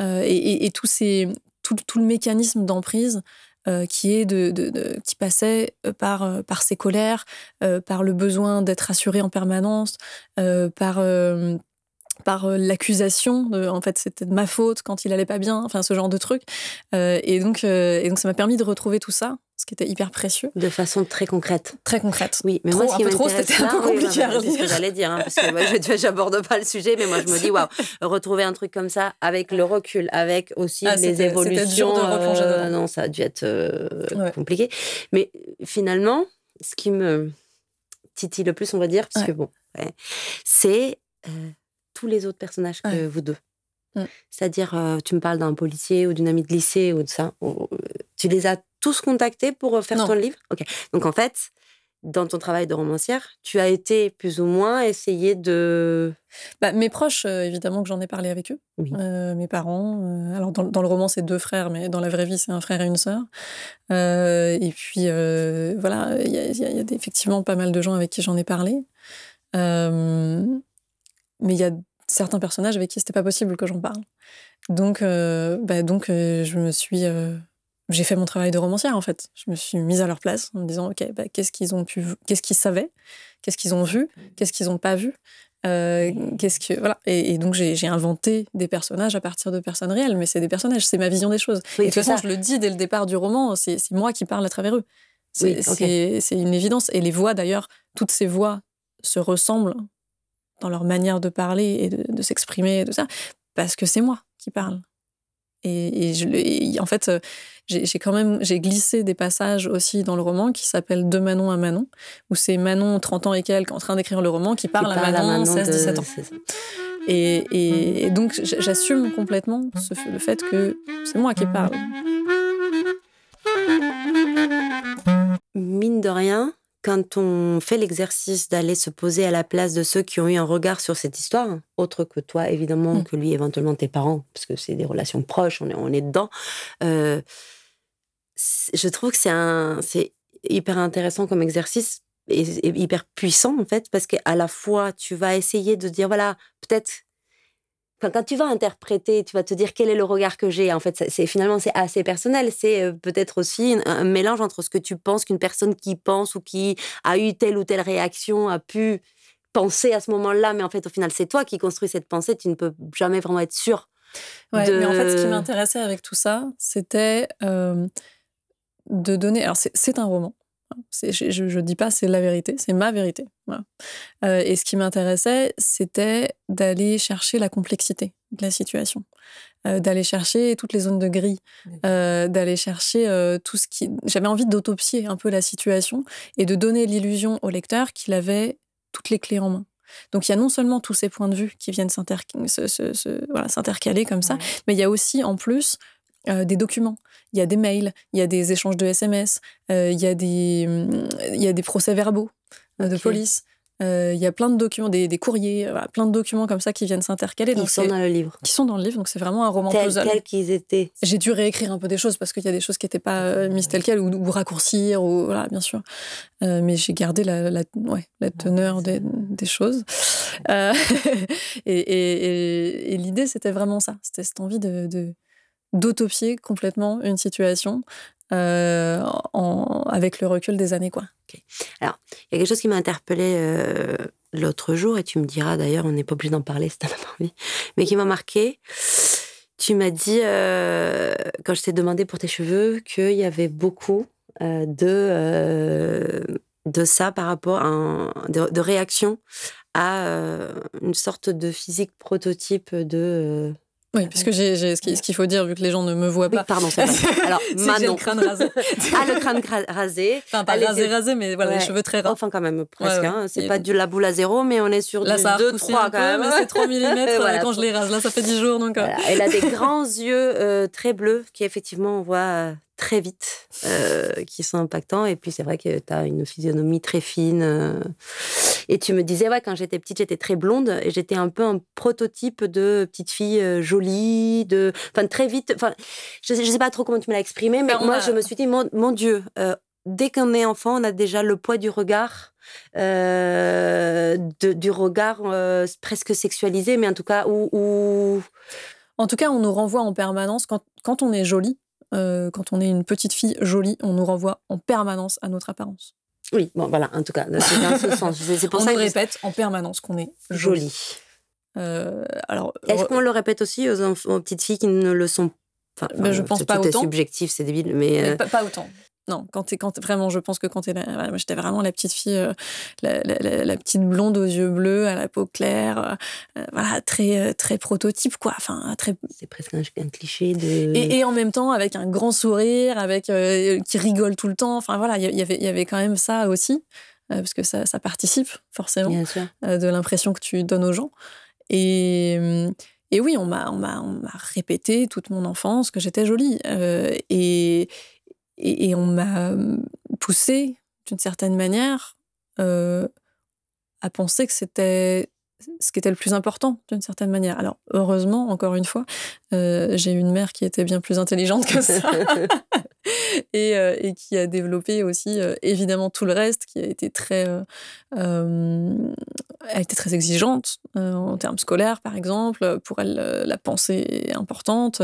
Euh, et, tout, ces, tout, tout, le mécanisme d'emprise euh, qui est de, qui passait euh, par, par ses colères, par le besoin d'être assuré en permanence, par par l'accusation en fait c'était de ma faute quand il allait pas bien enfin ce genre de truc et donc et donc ça m'a permis de retrouver tout ça ce qui était hyper précieux. De façon très concrète. Très concrète. Oui, mais moi, ce qui trop, c'était un peu compliqué à C'est ce que j'allais dire, hein, parce que moi, je j'aborde pas le sujet, mais moi, je me dis, waouh, retrouver un truc comme ça avec le recul, avec aussi ah, les évolutions. De euh, non, ça a dû être euh, compliqué. Mais finalement, ce qui me titille le plus, on va dire, parce que bon, c'est euh, tous les autres personnages que vous deux. Mm. C'est-à-dire, euh, tu me parles d'un policier ou d'une amie de lycée ou de ça. ou- tu les as tous contactés pour euh, faire Non. ton livre? Ok. Donc en fait, dans ton travail de romancière, tu as été plus ou moins essayer de. Bah, mes proches, euh, évidemment que j'en ai parlé avec eux. Oui. Euh, mes parents. euh, alors, dans, dans le roman, c'est deux frères, mais dans la vraie vie, c'est un frère et une sœur. Et puis, voilà, il y a, il y a- il y a des- effectivement pas mal de gens avec qui j'en ai parlé. Mais il y a certains personnages avec qui c'était pas possible que j'en parle. Donc, bah, donc je me suis. J'ai fait mon travail de romancière, en fait. Je me suis mise à leur place en me disant, OK, bah, qu'est-ce qu'ils ont pu. Qu'est-ce qu'ils savaient? Qu'est-ce qu'ils ont vu? Qu'est-ce qu'ils n'ont pas vu? Euh, qu'est-ce que voilà. Et, et donc j'ai inventé des personnages à partir de personnes réelles mais c'est des personnages c'est ma vision des choses. Oui, et de toute façon ça. je le dis dès le départ du roman c'est moi qui parle à travers eux. Oui, c'est une évidence. Et les voix d'ailleurs toutes ces voix se ressemblent dans leur manière de parler et de, de s'exprimer et tout ça parce que c'est moi qui parle et, et je, le- et en fait euh, j'ai quand même j'ai glissé des passages aussi dans le roman qui s'appellent De Manon à Manon où c'est Manon 30 ans et quelques en train d'écrire le roman qui qui parle, à Manon, 16 de- 17 ans. et, donc j'assume complètement ce le fait que c'est moi qui parle. Mine de rien, quand on fait l'exercice d'aller se poser à la place de ceux qui ont eu un regard sur cette histoire, autre que toi, évidemment, Mm. que lui, éventuellement tes parents, parce que c'est des relations proches, on est, on est dedans, euh, je trouve que c'est un, c'est hyper intéressant comme exercice et, et hyper puissant, en fait, parce qu'à la fois, tu vas essayer de dire, voilà, peut-être Quand tu vas interpréter, tu vas te dire quel est le regard que j'ai. En fait, c'est finalement c'est assez personnel. C'est euh, peut-être aussi un, un mélange entre ce que tu penses qu'une personne qui pense ou qui a eu telle ou telle réaction a pu penser à ce moment-là, mais en fait, au final, c'est toi qui construis cette pensée. Tu ne peux jamais vraiment être sûr. Ouais, de- mais en fait ce qui m'intéressait avec tout ça c'était euh, de donner alors c'est- un roman je, je dis pas c'est la vérité c'est ma vérité voilà. Euh, et ce qui m'intéressait c'était d'aller chercher la complexité de la situation. Euh, d'aller chercher toutes les zones de gris. Euh, d'aller chercher tout ce qui j'avais envie d'autopsier un peu la situation et de donner l'illusion au lecteur qu'il avait toutes les clés en main. Donc il y a non seulement tous ces points de vue qui viennent voilà, s'intercaler comme ça, mais il y a aussi en plus euh, des documents. Il y a des mails, il y a des échanges de SMS, euh, il y a des, il y a des procès-verbaux euh, de police. Il y a plein de documents, des, des courriers, voilà, plein de documents comme ça qui viennent s'intercaler. Donc sont dans le livre. qui sont dans le livre, donc c'est vraiment un roman Tels, puzzle. qu'ils étaient. J'ai dû réécrire un peu des choses parce qu'il y a des choses qui n'étaient pas mises telles quelles ou, ou raccourcir, ou, voilà, bien sûr. Mais j'ai gardé la, la, ouais, la teneur des, des choses. Euh, et et, et- et l'idée, c'était vraiment ça. C'était cette envie de, de- d'autopier complètement une situation euh, avec le recul des années. Quoi. Il y a quelque chose qui m'a interpellée euh, l'autre jour, et tu me diras d'ailleurs, on n'est pas obligé d'en parler si t'en as pas envie, mais qui m'a marqué. Tu m'as dit, euh, quand je t'ai demandé pour tes cheveux, qu'il y avait beaucoup de, de ça par rapport à de, de réaction à une sorte de physique prototype de. Euh, Oui, puisque j'ai, j'ai- ce, qui- ce qu'il faut dire, vu que les gens ne me voient Oui, pas, pardon, c'est vrai. Alors, j'ai Manon. le crâne rasé. Ah, le crâne rasé. Enfin, pas rasé, c'est- rasé, mais voilà, Ouais. les cheveux très ras. Enfin, quand même, presque. Ouais, hein. C'est Et- pas du la boule à zéro, mais on est sur Là, du ça a 2, repoussé 3 un quand peu, même. c'est 3 mm Voilà. quand je les rase. Là, ça fait 10 jours, donc... euh, Voilà. Elle a des grands yeux euh, très bleus qui, effectivement, on voit euh, très vite, euh, qui sont impactants. Et puis, c'est vrai que tu as une physionomie très fine. euh. Et tu me disais, ouais, quand j'étais petite, j'étais très blonde et j'étais un peu un prototype de petite fille euh, jolie, de... Enfin, très vite... Enfin, je, sais- je sais pas trop comment tu me l'as exprimé, mais Ben, moi, a- je me suis dit, mon, mon Dieu, dès qu'on est enfant, on a déjà le poids du regard, de- du regard presque sexualisé, mais en tout cas, où... où- En tout cas, on nous renvoie en permanence, quand, quand on est jolie, euh, quand on est une petite fille jolie, on nous renvoie en permanence à notre apparence. Oui, bon, voilà, en tout cas, c'est dans ce sens. C'est c'est pour on ça que répète en permanence qu'on est jolie. joli. Euh, alors, Est-ce qu'on le répète aussi aux, petites filles qui ne le sont pas? Ben, je pense pas autant. subjectif, c'est débile, mais... mais euh, pas, pas autant. Non, quand t'es, quand vraiment, je pense que quand t'es là, j'étais vraiment la petite fille, euh, la, la- la- la petite blonde aux yeux bleus, à la peau claire, euh, euh, voilà, très, très prototype, quoi. Enfin, très c'est presque un, un cliché de... Et, et en même temps, avec un grand sourire, avec euh, qui rigole tout le temps. Enfin voilà, il y, avait- il y avait quand même ça aussi, parce que ça, ça participe forcément de l'impression que tu donnes aux gens. et, et oui, on m'a, on, m'a, on m'a répété toute mon enfance que j'étais jolie. et, et, on m'a poussé, d'une certaine manière, à penser que c'était ce qui était le plus important d'une certaine manière. Alors heureusement, encore une fois, euh, j'ai une mère qui était bien plus intelligente que ça euh, et, qui a développé aussi euh, évidemment tout le reste, qui a été très, elle était très exigeante en termes scolaires par exemple. Pour elle, la pensée est importante.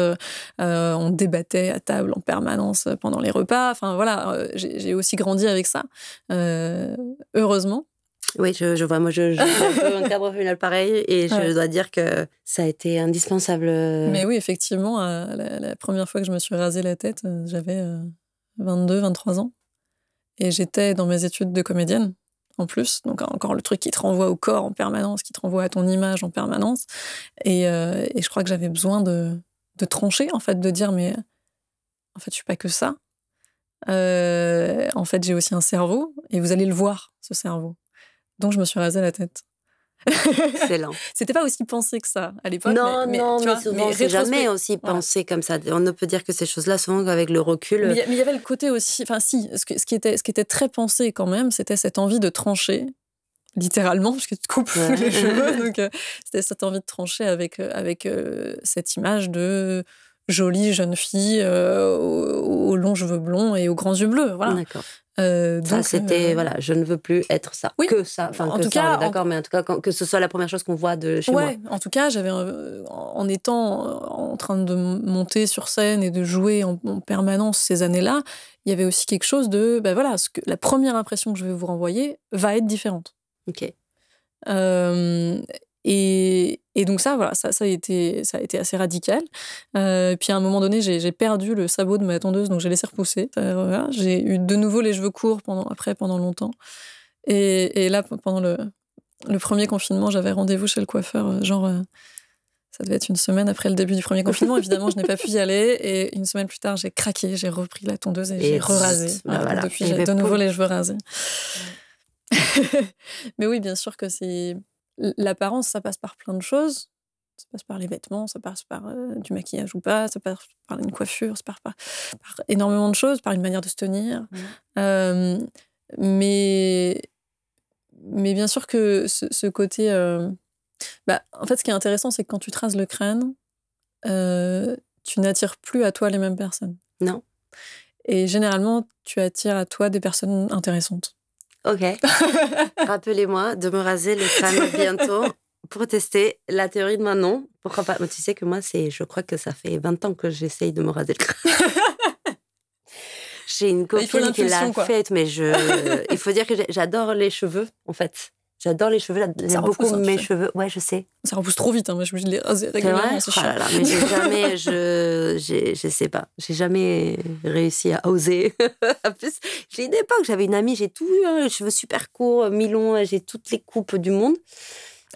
on débattait à table en permanence pendant les repas. Enfin voilà, j'ai aussi grandi avec ça, heureusement. Oui, je, vois. Moi, je, joue un cadre final pareil et je dois dire que ça a été indispensable. Euh. Mais oui, effectivement, euh, la, première fois que je me suis rasé la tête, euh, j'avais 22, 23 ans. Et j'étais dans mes études de comédienne, en plus. Donc, encore le truc qui te renvoie au corps en permanence, qui te renvoie à ton image en permanence. Et, et je crois que j'avais besoin de, de, trancher, en fait, de dire, mais en fait, je suis pas que ça. en fait, j'ai aussi un cerveau et vous allez le voir, ce cerveau. Donc, je me suis rasé la tête. Excellent. C'était pas aussi pensé que ça à l'époque. Non, mais, non, mais, souvent, c'est jamais aussi pensé comme ça. On ne peut dire que ces choses-là, souvent, avec le recul. Mais il y avait le côté aussi. Enfin, si, ce, qui, était, ce qui était très pensé quand même, c'était cette envie de trancher, littéralement, parce que tu te coupes les cheveux. Donc, euh, c'était cette envie de trancher avec, euh, avec euh, cette image de jolie jeune fille aux, aux, longs cheveux blonds et aux grands yeux bleus. Voilà. D'accord. Euh, ça, c'était, euh, voilà, je ne veux plus être ça. Oui. Que ça. Enfin, en tout cas, d'accord, mais en tout cas, que ce soit la première chose qu'on voit de chez ouais, moi. En tout cas, j'avais, en étant en train de monter sur scène et de jouer en, permanence ces années-là, il y avait aussi quelque chose de, ben voilà, ce que, la première impression que je vais vous renvoyer va être différente. Ok. Euh, et, et, donc ça, voilà, ça, ça, a, été, ça a été assez radical. Euh, puis à un moment donné, j'ai perdu le sabot de ma tondeuse, donc j'ai laissé repousser. Voilà. J'ai eu de nouveau les cheveux courts pendant, après pendant longtemps. Et, et là, pendant le, le premier confinement, j'avais rendez-vous chez le coiffeur, euh, genre, euh, ça devait être une semaine après le début du premier confinement. Évidemment, je n'ai pas pu y aller. Et une semaine plus tard, j'ai craqué, j'ai repris la tondeuse et, j'ai re-rasé. Bah voilà. Depuis, j'ai de nouveau les cheveux rasés. Mais oui, bien sûr que c'est l'apparence, ça passe par plein de choses. Ça passe par les vêtements, ça passe par euh, du maquillage ou pas, ça passe par une coiffure, ça passe par, énormément de choses, par une manière de se tenir. Mmh. Euh, mais, mais bien sûr que ce, côté. Euh, bah, en fait, ce qui est intéressant, c'est que quand tu traces le crâne, tu n'attires plus à toi les mêmes personnes. Non. Et généralement, tu attires à toi des personnes intéressantes. Ok. Rappelez-moi de me raser le crâne bientôt pour tester la théorie de Manon. Pourquoi pas? Tu sais que moi, c'est, je crois que ça fait 20 ans que j'essaye de me raser le crâne. J'ai une copine qui l'a faite, mais je, il faut dire que j'adore les cheveux, en fait. J'adore les cheveux, j'aime beaucoup hein, mes cheveux. Ouais, je sais. Ça repousse trop vite, hein. moi je me les raser régulièrement. C'est oh mais j'ai jamais, je, je sais pas, j'ai jamais réussi à oser. en plus, j'ai une époque, j'avais une amie, j'ai tout eu, hein, les cheveux super courts, mi-longs, j'ai toutes les coupes du monde.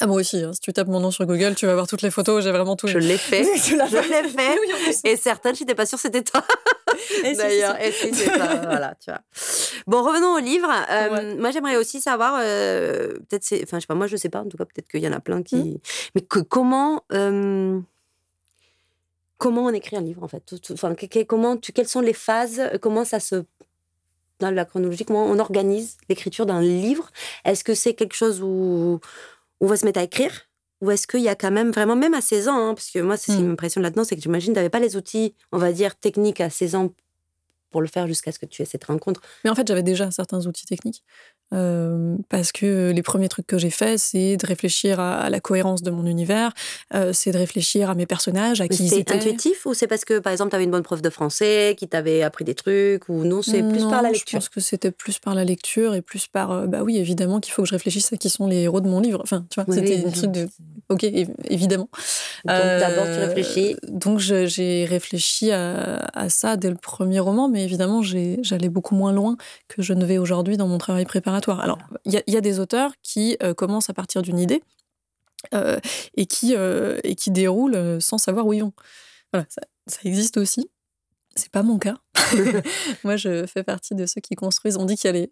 Ah, moi aussi. Hein. Si tu tapes mon nom sur Google, tu vas voir toutes les photos. J'ai vraiment tout. Je l'ai fait. je l'ai fait. et certaines, je n'étais pas sûre c'était toi. D'ailleurs, et si, c'est ça. voilà, tu vois. Bon, revenons au livre. Euh, moi, j'aimerais aussi savoir, euh, peut-être c'est, enfin, je sais pas, moi, je sais pas. En tout cas, peut-être qu'il y en a plein qui. Hmm. Mais que, comment. Euh, comment on écrit un livre, en fait? Enfin, comment tu, Quelles sont les phases? Comment ça se dans la chronologie, comment on organise l'écriture d'un livre? Est-ce que c'est quelque chose où on va se mettre à écrire ou est-ce qu'il y a quand même vraiment, même à 16 ans, hein, parce que moi, c'est ce qui hmm. m'impressionne là-dedans, c'est que j'imagine que tu n'avais pas les outils, on va dire, techniques à 16 ans pour le faire jusqu'à ce que tu aies cette rencontre. Mais en fait, j'avais déjà certains outils techniques. Euh, parce que les premiers trucs que j'ai faits, c'est de réfléchir à, la cohérence de mon univers, euh, c'est de réfléchir à mes personnages, à qui ils étaient. C'est intuitif ou c'est parce que, par exemple, tu avais une bonne prof de français qui t'avait appris des trucs ou non, c'est plus par la lecture Je pense que c'était plus par la lecture et plus par. Euh, bah oui, évidemment qu'il faut que je réfléchisse à qui sont les héros de mon livre. Enfin, tu vois, c'était un truc de. Ok, évidemment. Donc d'abord, tu réfléchis. Donc j'ai réfléchi à, à, ça dès le premier roman, mais évidemment, j'allais beaucoup moins loin que je ne vais aujourd'hui dans mon travail préparatoire alors, il y, a des auteurs qui euh, commencent à partir d'une idée euh, et, qui, euh, et qui déroulent sans savoir où ils vont. Voilà, ça, existe aussi. C'est pas mon cas. Moi, je fais partie de ceux qui construisent. On dit qu'il y a les,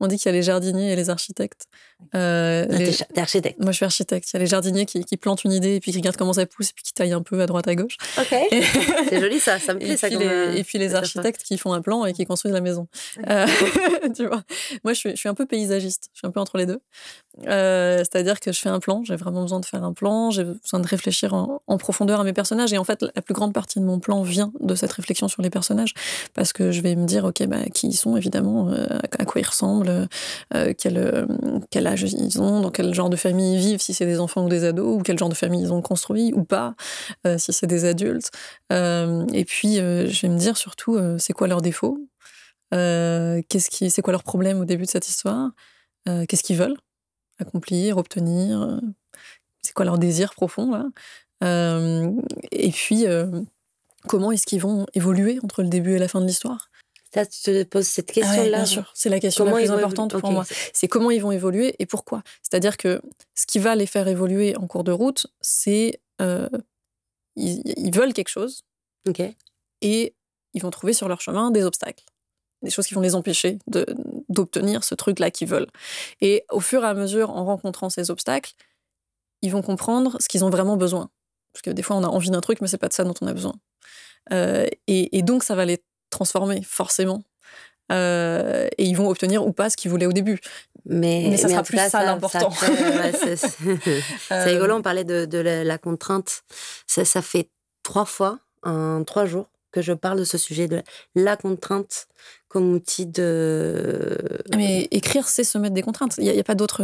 on dit qu'il y a les jardiniers et les architectes. Euh, ah, T'es architecte. Moi, je suis architecte. Il y a les jardiniers qui, qui, plantent une idée et puis qui regardent comment ça pousse et puis qui taillent un peu à droite à gauche. Ok. C'est joli ça. Ça me plaît et ça. Puis les, et puis les architectes qui font un plan et qui construisent la maison. Euh, tu vois. Moi, je suis, je suis un peu paysagiste. Je suis un peu entre les deux. Euh, c'est-à-dire que je fais un plan. J'ai vraiment besoin de faire un plan. J'ai besoin de réfléchir en, en, profondeur à mes personnages. Et en fait, la plus grande partie de mon plan vient de cette réflexion sur les personnages parce que je vais me dire, ok, bah, qui ils sont évidemment, euh, à quoi ils ressemblent, euh, quel, euh, quel âge ils ont, dans quel genre de famille ils vivent, si c'est des enfants ou des ados, ou quel genre de famille ils ont construit ou pas, si c'est des adultes. et puis, je vais me dire surtout, c'est quoi leurs défauts, qu'est-ce c'est quoi leur problème au début de cette histoire, qu'est-ce qu'ils veulent accomplir, obtenir, c'est quoi leur désir profond là. et puis comment est-ce qu'ils vont évoluer entre le début et la fin de l'histoire? Ça, tu te poses cette ah question-là Bien sûr, c'est la question la plus importante pour moi. C'est comment ils vont évoluer et pourquoi. C'est-à-dire que ce qui va les faire évoluer en cours de route, c'est euh, ils, veulent quelque chose et ils vont trouver sur leur chemin des obstacles, des choses qui vont les empêcher d'obtenir ce truc-là qu'ils veulent. Et au fur et à mesure, en rencontrant ces obstacles, ils vont comprendre ce qu'ils ont vraiment besoin. Parce que des fois, on a envie d'un truc, mais c'est pas de ça dont on a besoin. Euh, et, donc, ça va les transformer, forcément. Euh, et ils vont obtenir ou pas ce qu'ils voulaient au début. Mais, ça sera plus ça, l'important. c'est rigolo, on parlait de, la, contrainte. Ça, ça fait trois fois, en trois jours, que je parle de ce sujet de la contrainte comme outil de. Mais écrire, c'est se mettre des contraintes. Il n'y a, pas d'autre.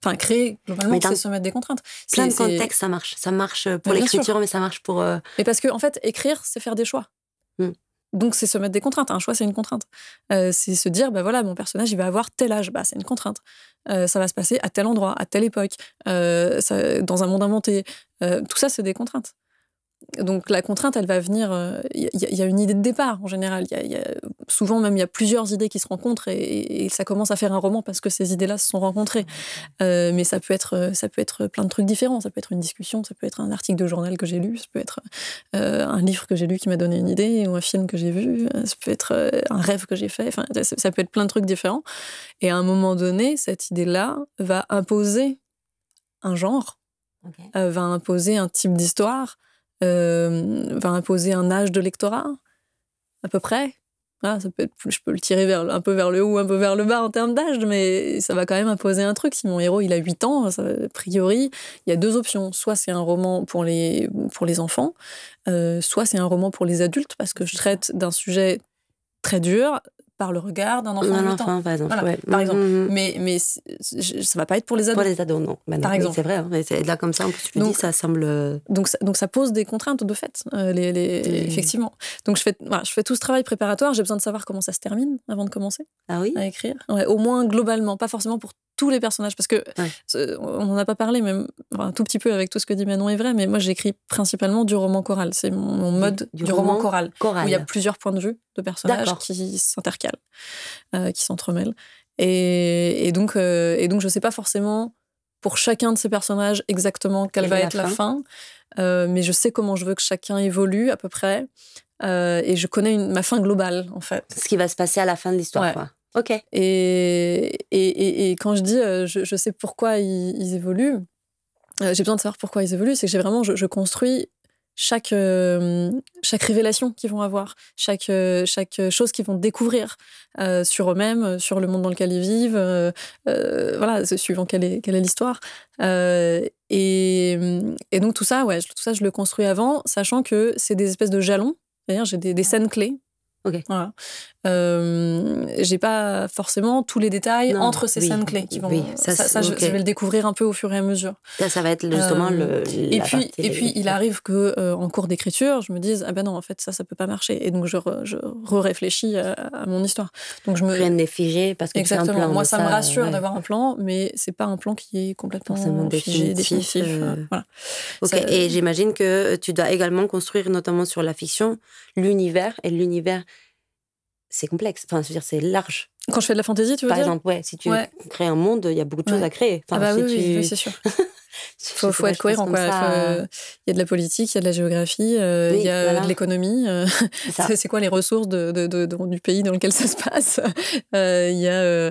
Enfin, créer, globalement, c'est se mettre des contraintes. Plein de contextes, ça marche. Ça marche pour l'écriture, mais ça marche pour. Euh, mais parce que, en fait, écrire, c'est faire des choix. Hmm. Donc, c'est se mettre des contraintes. Un choix, c'est une contrainte. Euh, c'est se dire, bah voilà, mon personnage, il va avoir tel âge. Bah, c'est une contrainte. Euh, ça va se passer à tel endroit, à telle époque, ça, dans un monde inventé. tout ça, c'est des contraintes donc la contrainte, elle va venir. Il euh, y, a une idée de départ en général. Y a, souvent même il y a plusieurs idées qui se rencontrent et, ça commence à faire un roman parce que ces idées-là se sont rencontrées. Euh, mais ça peut être ça peut être plein de trucs différents. Ça peut être une discussion, ça peut être un article de journal que j'ai lu, ça peut être euh, un livre que j'ai lu qui m'a donné une idée ou un film que j'ai vu. Ça peut être un rêve que j'ai fait. Enfin, ça peut être plein de trucs différents. Et à un moment donné, cette idée-là va imposer un genre, va imposer un type d'histoire euh, va imposer un âge de lectorat, à peu près. Ah, ça peut être, je peux le tirer vers, un peu vers le haut, un peu vers le bas en termes d'âge, mais ça va quand même imposer un truc. Si mon héros il a 8 ans, a priori, il y a deux options. Soit c'est un roman pour les, pour les enfants, euh, soit c'est un roman pour les adultes, parce que je traite d'un sujet très dur, par le regard d'un enfant de 8 ans. par exemple. Par exemple. Mmh, mmh. Mais, mais ça va pas être pour les ados. Pour les ados, non. Bah par exemple. C'est vrai. Hein. Là, comme ça, en plus, tu donc, dis, ça semble. Euh, donc ça, donc, ça pose des contraintes, de fait, euh, les, les... effectivement. Donc, je fais, je fais tout ce travail préparatoire. J'ai besoin de savoir comment ça se termine avant de commencer ah oui? à écrire. Ouais, au moins, globalement. Pas forcément pour tous les personnages. Parce que on n'en a pas parlé, mais un tout petit peu avec tout ce que dit Manon est vrai, mais moi j'écris principalement du roman choral. C'est mon, mode du, roman, choral, choral, Où il y a plusieurs points de vue de personnages qui s'intercalent, euh, qui s'entremêlent. Et, et, donc, euh, et donc je ne sais pas forcément pour chacun de ces personnages exactement quelle, va être la fin, euh, mais je sais comment je veux que chacun évolue à peu près. et je connais une, ma fin globale, en fait. Ce qui va se passer à la fin de l'histoire, Ok. Et, et, et, quand je dis euh, je, sais pourquoi ils, évoluent, euh, j'ai besoin de savoir pourquoi ils évoluent, c'est que j'ai vraiment, je, construis chaque, euh, chaque révélation qu'ils vont avoir, chaque, chaque chose qu'ils vont découvrir sur eux-mêmes, sur le monde dans lequel ils vivent, voilà, suivant quelle est, quelle est l'histoire. et, et donc tout ça, ouais, tout ça, je le construis avant, sachant que c'est des espèces de jalons. D'ailleurs, j'ai des, des scènes clés Ok. Voilà. Euh, j'ai pas forcément tous les détails entre ces scènes clés qui vont. Oui, ça, ça, je, vais le découvrir un peu au fur et à mesure. Ça, ça va être justement le. Euh, et puis, et puis, il arrive que euh, en cours d'écriture, je me dise ah ben non, en fait, ça, ça peut pas marcher, et donc je, je réfléchis à, mon histoire. Donc je me. Rien n'est figé parce que Exactement. Un plan Moi, ça, me rassure d'avoir un plan, mais c'est pas un plan qui est complètement figé, définitif. voilà. Ok. Et j'imagine que tu dois également construire, notamment sur la fiction, l'univers et l'univers c'est complexe. Enfin, je veux dire, c'est large. Quand je fais de la fantaisie, tu veux Par dire? exemple, ouais, si tu crées un monde, il y a beaucoup de choses à créer. ah bah oui, c'est sûr. Il faut, faut être cohérent. Quoi. Il y a de la politique, il y a de la géographie, il y a de l'économie. c'est quoi les ressources de, de, du pays dans lequel ça se passe? Il y a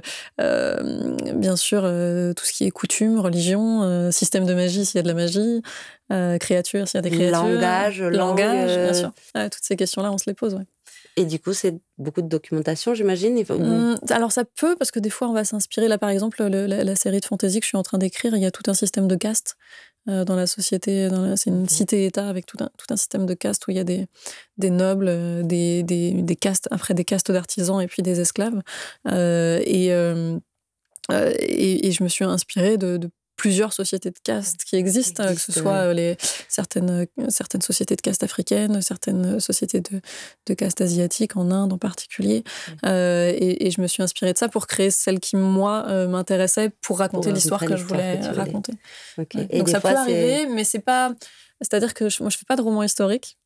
bien sûr tout ce qui est coutume, religion, système de magie s'il y a de la magie, créature s'il y a des créatures. Langage, langage, bien sûr. toutes ces questions-là, on se les pose. Ouais. Et du coup, c'est beaucoup de documentation, j'imagine mmh, Alors, ça peut, parce que des fois, on va s'inspirer. Là, par exemple, la, série de fantasy que je suis en train d'écrire, il y a tout un système de caste euh, dans la société. c'est une cité-État avec tout un, tout un système de caste où il y a des, des nobles, euh, des, des, des, castes, après des castes d'artisans et puis des esclaves. Euh, et, et, et, je me suis inspirée de, de plusieurs sociétés de caste qui existent, que ce soit euh, les, certaines, euh, certaines sociétés de caste africaines, certaines sociétés de, de caste asiatique, en Inde en particulier. Euh, et, je me suis inspirée de ça pour créer celle qui, moi, m'intéressait pour raconter l'histoire que je voulais raconter. Donc ça peut arriver, mais c'est pas... C'est-à-dire que moi, je fais pas de roman historique.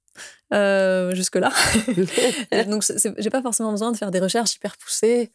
jusque-là. Donc, j'ai pas forcément besoin de faire des recherches hyper poussées,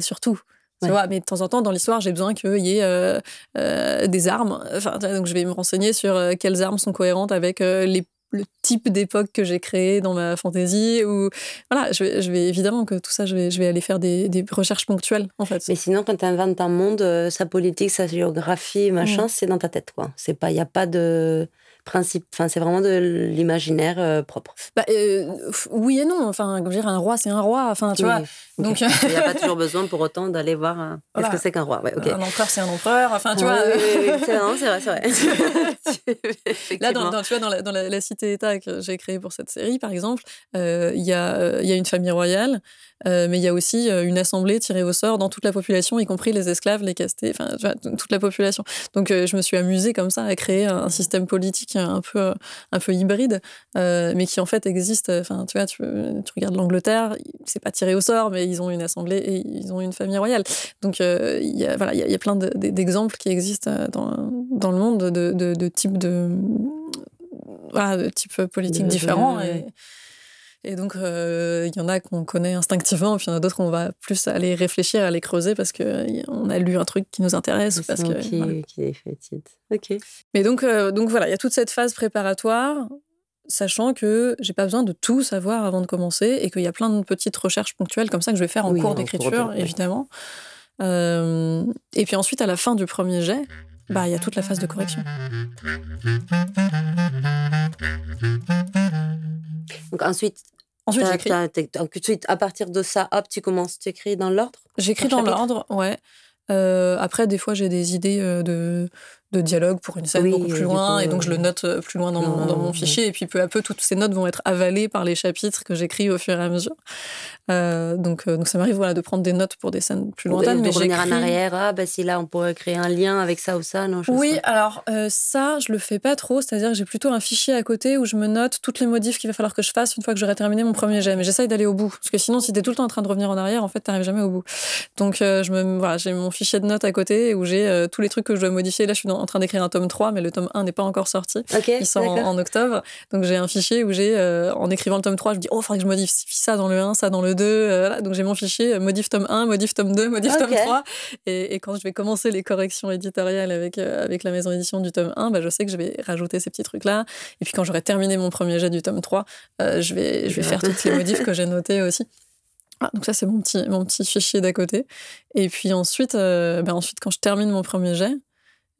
surtout. Tu vois, mais de temps en temps, dans l'histoire, j'ai besoin qu'il y ait euh, euh, des armes. Enfin, donc, je vais me renseigner sur euh, quelles armes sont cohérentes avec les, le type d'époque que j'ai créé dans ma fantaisie. Ou voilà, je vais, je vais, évidemment que tout ça, je vais, je vais aller faire des, des recherches ponctuelles, en fait. Mais sinon, quand tu inventes un monde, sa politique, sa géographie, machin, mmh. c'est dans ta tête, quoi. Il y a pas de principe. Enfin, c'est vraiment de l'imaginaire euh, propre. Bah, euh, oui et non. Enfin, dire, un roi, c'est un roi. Enfin, tu vois. Donc, il n'y a pas toujours besoin pour autant d'aller voir. Un... Qu'est-ce que c'est qu'un roi? Ouais, Un empereur, c'est un empereur. Enfin, tu vois. c'est vrai, c'est vrai. Là, dans, tu vois, dans la, dans la, cité-État que j'ai créée pour cette série, par exemple, euh, il y, a, y a une famille royale, mais il y a aussi une assemblée tirée au sort dans toute la population, y compris les esclaves, les castés, enfin, toute la population. Donc, je me suis amusée comme ça à créer un système politique un peu, un peu hybride, euh, mais qui en fait existe. Enfin, tu vois, tu, tu regardes l'Angleterre, c'est pas tiré au sort, mais ils ont une assemblée et ils ont une famille royale. Donc, euh, il y a, y, a plein d'exemples qui existent dans, dans le monde de, de, de types de, voilà, de types politiques différents. Et, et donc, euh, il y en a qu'on connaît instinctivement, puis il y en a d'autres qu'on va plus aller réfléchir, aller creuser parce qu'on a lu un truc qui nous intéresse. Ou parce que, qui, qui est fait Ok. Mais donc, euh, donc voilà, il y a toute cette phase préparatoire, sachant que j'ai pas besoin de tout savoir avant de commencer et qu'il y a plein de petites recherches ponctuelles comme ça que je vais faire en cours d'écriture, évidemment. Euh, et puis ensuite, à la fin du premier jet, bah, il y a toute la phase de correction. Donc ensuite, Ensuite, j'écris. À partir de ça, hop, tu commences, tu écris dans l'ordre J'écris dans l'ordre, ouais. Euh, après, des fois, j'ai des idées euh, de, de dialogue pour une scène beaucoup plus loin, et donc je le note euh, plus loin dans, mon, dans mon fichier, et puis peu à peu, toutes ces notes vont être avalées par les chapitres que j'écris au fur et à mesure. Euh, donc, euh, donc ça m'arrive voilà, de prendre des notes pour des scènes plus lointaines. mais revenir en arrière, ah bah si là on pourrait créer un lien avec ça ou ça, non Oui, alors ça, je le fais pas trop, c'est-à-dire que j'ai plutôt un fichier à côté où je me note toutes les modifs qu'il va falloir que je fasse une fois que j'aurai terminé mon premier jet, mais j'essaye d'aller au bout, parce que sinon si tu es tout le temps en train de revenir en arrière, en fait t'arrives jamais au bout. Donc je me, voilà, j'ai mon fichier de notes à côté où j'ai tous les trucs que je dois modifier. Là je suis en train d'écrire un tome 3 mais le tome 1 n'est pas encore sorti. il sort en, octobre. Donc j'ai un fichier où j'ai, euh, en écrivant le tome 3, je dis, oh, il faudrait que je modifie ça dans le 1, ça dans le 2. Euh, donc j'ai mon fichier, euh, modif tome 1, modif tome 2, modif tome 3. Et, quand je vais commencer les corrections éditoriales avec, avec la maison édition du tome 1, bah, je sais que je vais rajouter ces petits trucs-là. Et puis quand j'aurai terminé mon premier jet du tome 3, je vais, je vais faire toutes les modifs que j'ai notés aussi. Ah, donc ça, c'est mon petit, mon petit fichier d'à côté. Et puis ensuite, ben ensuite, quand je termine mon premier jet,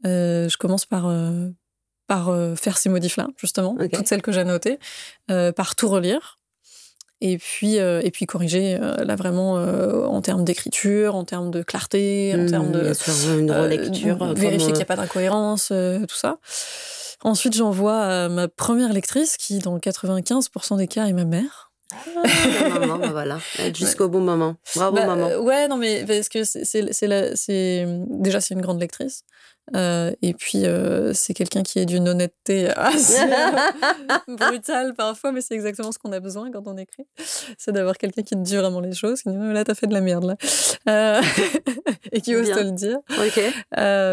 je commence par, euh, par euh, faire ces modifs-là, justement, toutes celles que j'ai notées, par tout relire. Et puis, et puis corriger, là vraiment, en termes d'écriture, en termes de clarté, en mmh, termes de. une relecture. vérifier qu'il n'y a pas d'incohérence, tout ça. Ensuite, j'envoie ma première lectrice, qui, dans 95% des cas, est ma mère. Ah, maman, bah voilà, jusqu'au bon moment. Bravo, bah, maman. Ouais, non, mais parce que c'est, déjà, c'est une grande lectrice. Euh, et puis, euh, c'est quelqu'un qui est d'une honnêteté assez brutale parfois, mais c'est exactement ce qu'on a besoin quand on écrit. C'est d'avoir quelqu'un qui te dit vraiment les choses, qui dit là, t'as fait de la merde, là. Euh, et qui ose te le dire.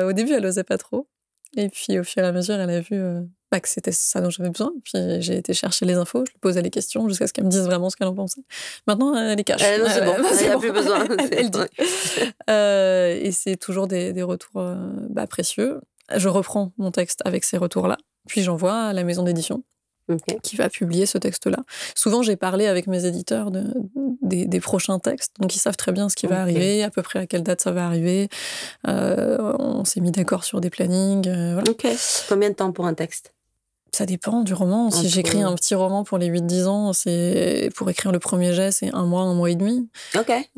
au début, elle osait pas trop. Et puis, au fur et à mesure, elle a vu bah, que c'était ça dont j'avais besoin. Puis j'ai été chercher les infos, je lui posais les questions jusqu'à ce qu'elle me dise vraiment ce qu'elle en pensait. Maintenant, elle les cache. c'est bon, il n'y a plus besoin. elle dit. Euh, et c'est toujours des, des retours euh, bah, précieux. je reprends mon texte avec ces retours-là, puis j'envoie à la maison d'édition Qui va publier ce texte-là. Souvent, j'ai parlé avec mes éditeurs de, des, des prochains textes, donc ils savent très bien ce qui va arriver, à peu près à quelle date ça va arriver. Euh, on s'est mis d'accord sur des plannings. euh, voilà. Combien de temps pour un texte? Ça dépend du roman. Si j'écris un petit roman pour les 8-10 ans, c'est pour écrire le premier jet, c'est un mois, un mois et demi.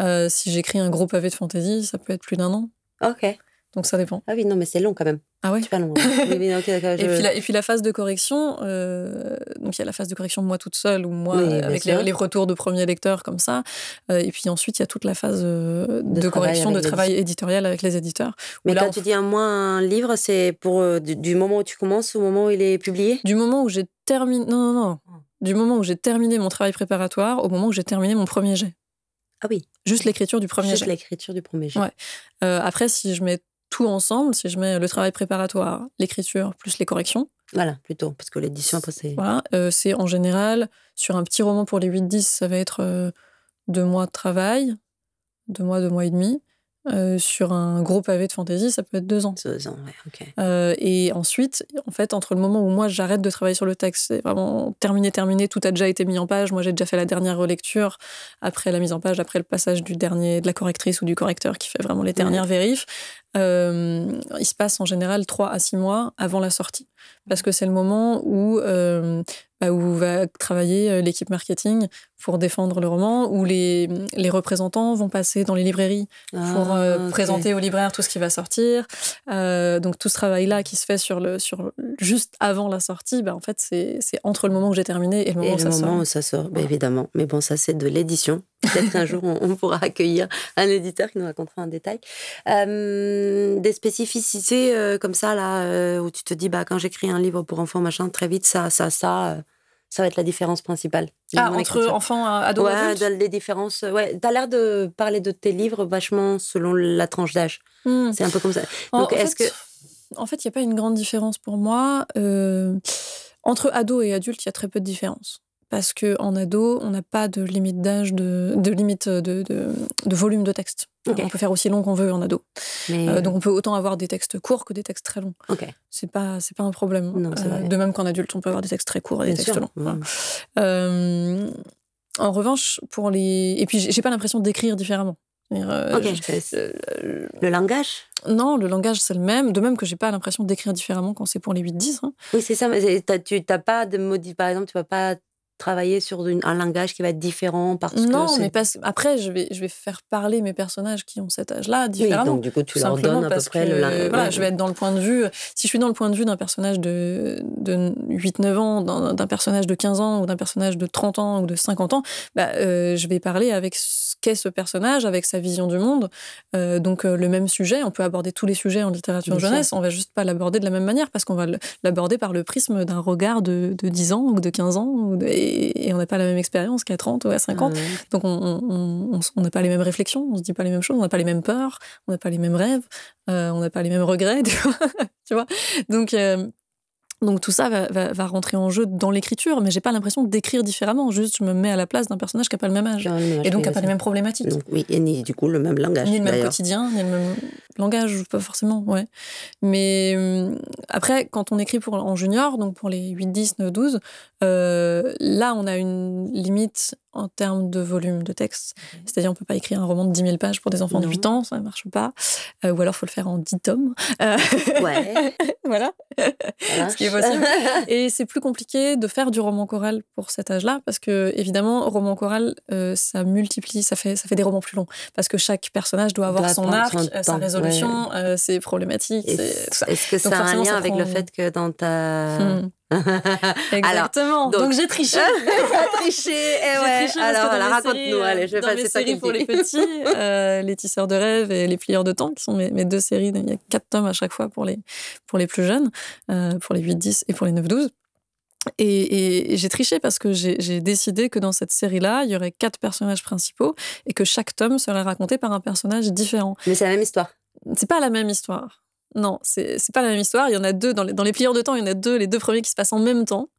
Euh, si j'écris un gros pavé de fantasy, ça peut être plus d'un an. Ok. Donc ça dépend. Ah oui, non, mais c'est long quand même. Ah ouais C'est pas long. hein. oui, oui. Et puis, la, et puis la phase de correction, euh, donc il y a la phase de correction moi toute seule ou moi Oui, avec les, les retours de premiers lecteurs comme ça. Euh, et puis ensuite il y a toute la phase euh, de, correction, de travail éditorial avec les éditeurs. Mais là, quand on tu dis un mois, un livre, c'est pour euh, du, du moment où tu commences au moment où il est publié? Du moment où j'ai terminé, non non non, Ah. du moment où j'ai terminé mon travail préparatoire au moment où j'ai terminé mon premier jet, Ah oui, juste l'écriture du premier juste jet. l'écriture du premier jet. Ouais. Après si je mets tout ensemble, si je mets le travail préparatoire, l'écriture plus les corrections, Voilà, plutôt, parce que l'édition, après, c'est... Voilà, euh, c'est en général, sur un petit roman pour les 8-10, ça va être euh, deux mois de travail, deux mois, deux mois et demi. Euh, sur un gros pavé de fantasy, ça peut être deux ans. Deux ans, ouais, ok. Euh, et ensuite, en fait, entre le moment où moi j'arrête de travailler sur le texte, c'est vraiment terminé, terminé, tout a déjà été mis en page. Moi, j'ai déjà fait la dernière relecture après la mise en page, après le passage du dernier, de la correctrice ou du correcteur qui fait vraiment les dernières vérifs. Euh, il se passe en général trois à six mois avant la sortie, parce que c'est le moment où euh, bah, où va travailler l'équipe marketing pour défendre le roman, où les, les représentants vont passer dans les librairies pour euh, Ah, ok. présenter aux libraires tout ce qui va sortir. Euh, donc tout ce travail-là qui se fait sur le, sur, juste avant la sortie, bah, en fait, c'est entre le moment où j'ai terminé et le moment Et où le ça moment sort. où ça sort, bah, évidemment. Mais bon, ça, c'est de l'édition. Peut-être qu'un jour, on, on pourra accueillir un éditeur qui nous racontera en détail. Euh, des spécificités euh, comme ça, là, euh, où tu te dis, bah, quand j'écris un livre pour enfants, machin, très vite, ça, ça, ça, euh, ça va être la différence principale. Ah, entre enfants, ados, Ouais, adultes les différences. Ouais, t'as l'air de parler de tes livres vachement selon la tranche d'âge. Hmm. C'est un peu comme ça. En- Donc, est-ce fait, En fait, il n'y a pas une grande différence pour moi. Euh, entre ados et adultes, il y a très peu de différence. Parce qu'en ado, on n'a pas de limite d'âge, de, de limite de, de, de volume de texte. On peut faire aussi long qu'on veut en ado. Mais, Euh, donc on peut autant avoir des textes courts que des textes très longs. ok, C'est pas, c'est pas un problème. Non, vrai. de même qu'en adulte, on peut avoir des textes très courts et des textes longs. Euh, en revanche, pour les. Et puis, j'ai pas l'impression d'écrire différemment. Euh, je- euh, le langage? Non, le langage, c'est le même. De même que j'ai pas l'impression d'écrire différemment quand c'est pour les 8-10. hein. Oui, c'est ça. Mais tu n'as pas de modif. Par exemple, tu vas pas travailler sur une- un langage qui va être différent parce Non, que. mais parce... après, je vais, je vais faire parler mes personnages qui ont cet âge-là Oui, différemment. donc du coup, tu tout leur donnes à peu près que, le langage. Voilà, je vais être dans le point de vue. Si je suis dans le point de vue d'un personnage de, de 8-9 ans, d'un personnage de 15 ans, ou d'un personnage de 30 ans, ou de 50 ans, bah, euh, je vais parler avec ce qu'est ce personnage, avec sa vision du monde. Euh, donc, euh, le même sujet, on peut aborder tous les sujets en littérature Bien sûr. jeunesse, on va juste pas l'aborder de la même manière parce qu'on va l'aborder par le prisme d'un regard de, de 10 ans ou de 15 ans, ou de- et, et on n'a pas la même expérience qu'à 30 ou à 50. Euh, Donc on n'a pas les mêmes réflexions, on se dit pas les mêmes choses, on n'a pas les mêmes peurs, on n'a pas les mêmes rêves, euh, on n'a pas les mêmes regrets, tu vois. tu vois donc, euh, donc tout ça va, va- va rentrer en jeu dans l'écriture, mais j'ai pas l'impression d'écrire différemment, juste je me mets à la place d'un personnage qui n'a pas le même âge. Et donc qui n'a pas les mêmes problématiques. Donc, oui, et ni du coup le même langage. Ni le même quotidien, ni le même langage, pas forcément, ouais. Mais hum, après, quand on écrit pour, en junior, donc pour les 8, 10, 9, 12, euh, là, on a une limite en termes de volume de texte. C'est-à-dire, on peut pas écrire un roman de 10 000 pages pour des enfants de Non. 8 ans, ça ne marche pas. Euh, ou alors, il faut le faire en 10 tomes. Euh, Ouais. voilà. voilà. Ce qui est possible. Et c'est plus compliqué de faire du roman choral pour cet âge-là, parce que évidemment, roman choral, euh, ça multiplie, ça fait, ça fait des romans plus longs, parce que chaque personnage doit avoir Doit son arc, sa résolution, ses problématiques, ça. Est-ce que ça Donc a un lien ça avec prend- le fait que dans ta. Hmm. Exactement. donc- donc j'ai triché. Eh J'ai ouais. triché parce Alors, mes raconte-nous, euh, allez, je vais dans passer mes séries pour les petits, euh, les tisseurs de rêves et les plieurs de temps, qui sont mes, mes deux séries. Il y a quatre tomes à chaque fois pour les, pour les plus jeunes, euh, pour les 8-10 et pour les 9-12. Et, et- et j'ai triché parce que j'ai décidé que dans cette série-là, il y aurait quatre personnages principaux et que chaque tome serait raconté par un personnage différent. Mais c'est la même histoire. C'est pas la même histoire. Non, c'est pas la même histoire. Il y en a deux dans les, dans les plieurs de temps. Il y en a deux, les deux premiers qui se passent en même temps,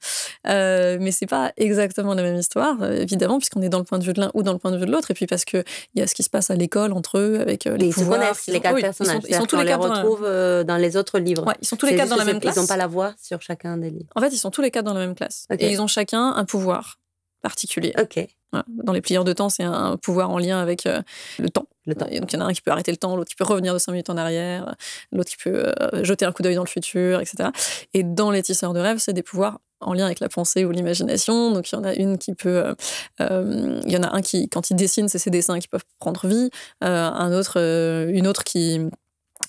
euh, mais c'est pas exactement la même histoire, euh, évidemment, puisqu'on est dans le point de vue de l'un ou dans le point de vue de l'autre. Et puis parce que il y a ce qui se passe à l'école entre eux avec euh, les ils pouvoirs. se connaissent, les quatre Oui, personnages. Ils sont, ils sont tous les quatre dans la- retrouve dans les autres livres. Ouais, ils sont tous les quatre dans la même classe. Ils n'ont pas la voix sur chacun des livres. En fait, ils sont tous les quatre dans la même classe. Et ils ont chacun un pouvoir particulier. Ok, Voilà. Dans les plieurs de temps, c'est un pouvoir en lien avec euh, le temps. Donc, il y en a un qui peut arrêter le temps, l'autre qui peut revenir de 5 minutes en arrière, l'autre qui peut euh, jeter un coup d'œil dans le futur, etc. Et dans les tisseurs de rêves, c'est des pouvoirs en lien avec la pensée ou l'imagination. Donc, il y en a une qui peut. euh, euh, il y en a un qui, quand il dessine, c'est ses dessins qui peuvent prendre vie. Un autre, une autre qui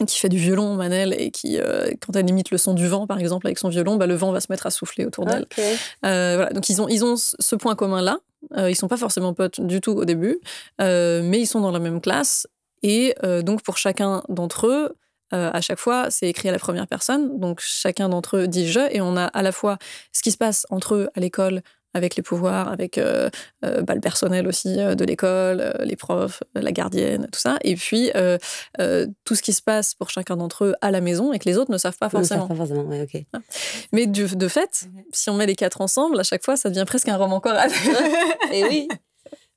qui fait du violon, Manel, et qui, euh, quand elle imite le son du vent, par exemple, avec son violon, bah, le vent va se mettre à souffler autour d'elle. Euh, voilà, donc ils ont, ils ont ce point commun-là. Euh, ils sont pas forcément potes du tout au début, euh, mais ils sont dans la même classe. Et donc pour chacun d'entre eux, à chaque fois, c'est écrit à la première personne. Donc chacun d'entre eux dit je, et on a à la fois ce qui se passe entre eux à l'école avec les pouvoirs, avec euh, euh, bah, le personnel aussi euh, de l'école, les profs, la gardienne, tout ça. Et puis tout ce qui se passe pour chacun d'entre eux à la maison et que les autres ne savent pas Ils ne savent forcément. Pas forcément, ouais, ok. Mais du- de fait, si on met les quatre ensemble, à chaque fois, ça devient presque un roman choral. Et oui.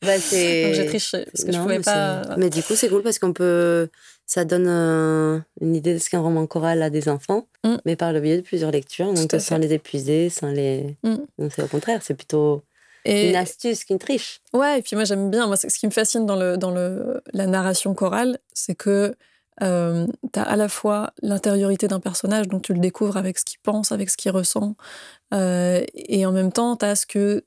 Bah, c'est... Donc j'ai triché parce que je Non, pouvais mais pas. Mais du coup, c'est cool parce qu'on peut. Ça donne euh, une idée de ce qu'est un roman choral à des enfants, Mm. mais par le biais de plusieurs lectures, donc sans les épuiser, sans les. Mm. Donc c'est au contraire, c'est plutôt Et une astuce qu'une triche. ouais, et puis moi j'aime bien. Moi, ce qui me fascine dans le dans le la narration chorale, c'est que euh, tu as à la fois l'intériorité d'un personnage, donc tu le découvres avec ce qu'il pense, avec ce qu'il ressent, euh, et en même temps, tu as ce que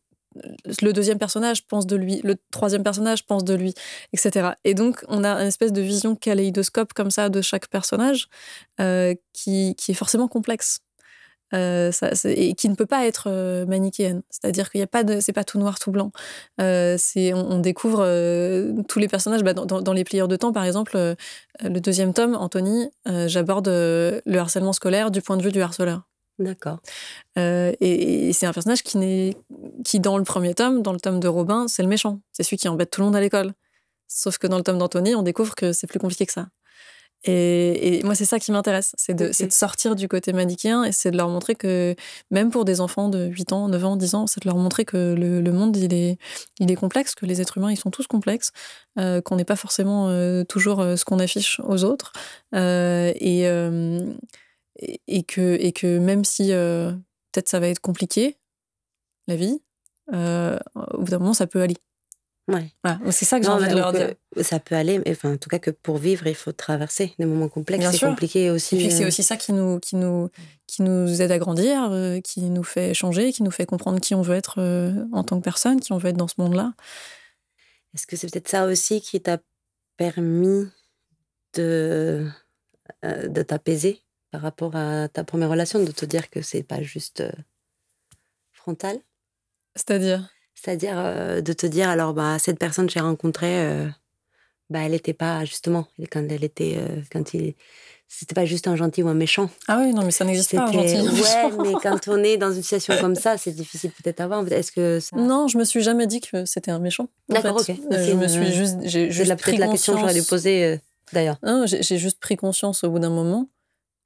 le deuxième personnage pense de lui, le troisième personnage pense de lui, etc. Et donc, on a une espèce de vision kaléidoscope comme ça de chaque personnage euh, qui, qui est forcément complexe. Euh, et qui ne peut pas être euh, manichéenne. C'est-à-dire qu'il n'y a pas de, c'est pas tout noir, tout blanc. On, découvre tous les personnages. Bah, dans, dans- les plieurs de temps, par exemple, le deuxième tome, Anthony, j'aborde le harcèlement scolaire du point de vue du harceleur. D'accord. Euh, et, et c'est un personnage qui, n'est, qui, dans le premier tome, dans le tome de Robin, c'est le méchant. C'est celui qui embête tout le monde à l'école. Sauf que dans le tome d'Anthony, on découvre que c'est plus compliqué que ça. Et, et moi, c'est ça qui m'intéresse. C'est de, Ok. c'est de sortir du côté manichéen et c'est de leur montrer que, même pour des enfants de 8 ans, 9 ans, 10 ans, c'est de leur montrer que le, le monde, il est, il est complexe, que les êtres humains, ils sont tous complexes, euh, qu'on n'est pas forcément euh, toujours ce qu'on affiche aux autres. Et, et, et que, et que même si euh, peut-être ça va être compliqué, la vie, euh, au bout d'un moment, ça peut aller. Ouais. Voilà. C'est ça que j'ai envie de leur dire. euh, ça peut aller, mais enfin, en tout cas que pour vivre, il faut traverser des moments complexes. Bien C'est sûr. compliqué aussi. Et puis c'est aussi ça qui nous, qui nous, qui nous aide à grandir, euh, qui nous fait changer, qui nous fait comprendre qui on veut être euh, en tant que personne, qui on veut être dans ce monde-là. Est-ce que c'est peut-être ça aussi qui t'a permis de, euh, de t'apaiser? Par rapport à ta première relation, de te dire que c'est pas juste euh, frontal C'est-à-dire? C'est-à-dire euh, de te dire, alors, bah, cette personne que j'ai rencontrée, euh, bah, elle n'était pas, justement, quand elle était, euh, quand il. C'était pas juste un gentil ou un méchant. Ah oui, non, mais ça n'existe pas, un gentil. Ouais, mais quand on est dans une situation comme ça, c'est difficile peut-être à voir. Est-ce que ça. Non, je me suis jamais dit que c'était un méchant. D'accord, ok. Euh, je me suis juste, j'ai juste la- pris la question que j'aurais dû poser euh, d'ailleurs. J'ai juste pris conscience au bout d'un moment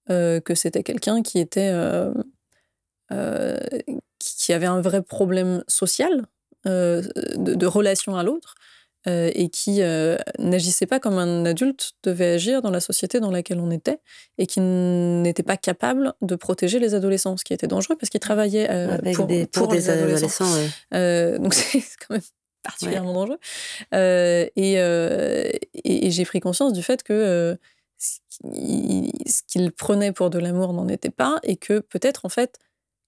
euh, que c'était quelqu'un qui était euh, euh, qui avait un vrai problème social de, de relation à l'autre et qui n'agissait pas comme un adulte devait agir dans la société dans laquelle on était et qui n'était pas capable de protéger les adolescents, ce qui était dangereux parce qu'il travaillait pour, des, pour pour des les adolescents. adolescents. ouais. Donc c'est quand même particulièrement dangereux. Euh, et euh, et, et j'ai pris conscience du fait que ce qu'il prenait pour de l'amour n'en était pas et que peut-être en fait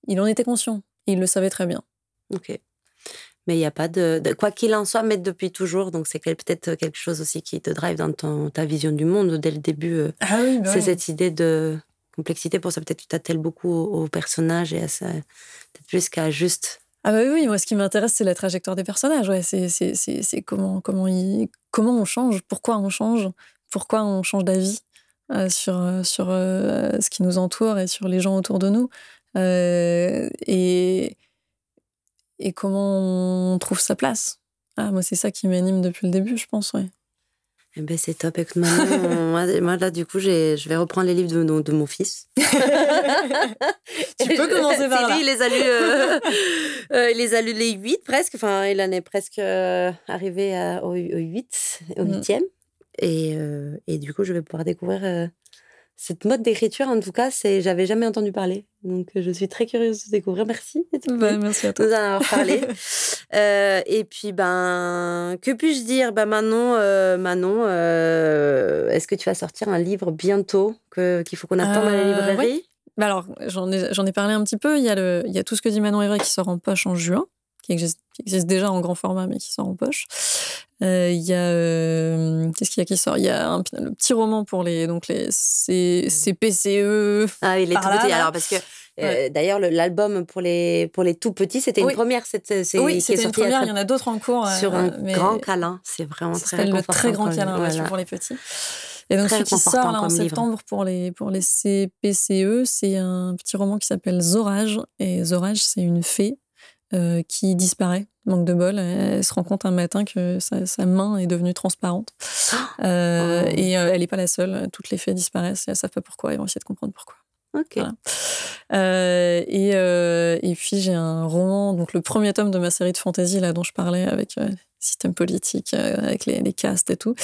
il en était conscient. Et il le savait très bien. Ok. Mais il n'y a pas de, de- Quoi qu'il en soit, mais depuis toujours, donc c'est peut-être quelque chose aussi qui te drive dans ton, ta vision du monde dès le début. euh, Ah oui, c'est cette idée de complexité. Pour ça, peut-être tu t'attelles beaucoup au, au personnage et à ça. Peut-être plus qu'à juste. Ah bah oui, moi ce qui m'intéresse c'est la trajectoire des personnages. Ouais, c'est c'est c'est c'est comment comment ils comment on change, pourquoi on change, pourquoi on change d'avis euh, sur euh, sur euh, ce qui nous entoure et sur les gens autour de nous et et comment on trouve sa place. Ah moi c'est ça qui m'anime depuis le début, je pense. Ouais. Eh ben, c'est top. Écoute, maintenant, moi, là, du coup, je vais reprendre les livres de, de mon fils. tu peux commencer par là. il les a lus, euh, euh, il les a lus les 8 presque. Enfin, il en est presque euh, arrivé au, 8, au 8e. Et, et, du coup, je vais pouvoir découvrir cette mode d'écriture, en tout cas, c'est j'avais jamais entendu parler. Donc, je suis très curieuse de découvrir. Merci. Bah, merci à toi. Nous en avoir parlé. euh, et puis, ben, que puis-je dire? Ben, Manon, euh, Manon euh, est-ce que tu vas sortir un livre bientôt qu'il faut qu'on attende à la euh, librairie? Bah alors, j'en ai, ai, parlé un petit peu. Il y, a le, il y a tout ce que dit Manon Evry qui sort en poche en juin qui existe, déjà en grand format, mais qui sort en poche. Euh, il y a. Euh, qu'est-ce qu'il y a qui sort? Il y a un, le petit roman pour les, donc les CPCE. Ah, il est tout petit. Alors, parce que. Euh, d'ailleurs, l'album pour les, pour les tout petits, c'était une première. oui, c'était une première. Il y en a d'autres en cours. Sur un grand câlin. C'est vraiment ça très le très grand câlin pour les petits. Et donc, ce qui sort là, en septembre pour les, pour les CPCE, c'est un petit roman qui s'appelle Zorage. Et Zorage, c'est une fée euh, qui disparaît, manque de bol. Elle, se rend compte un matin que sa, main est devenue transparente. Euh, oh. Et euh, elle n'est pas la seule. Toutes les fées disparaissent et elles ne savent pas pourquoi. Elles vont essayer de comprendre pourquoi. Ok. et, et puis j'ai un roman, donc le premier tome de ma série de fantasy là dont je parlais avec système politique euh, avec les, les, castes et tout,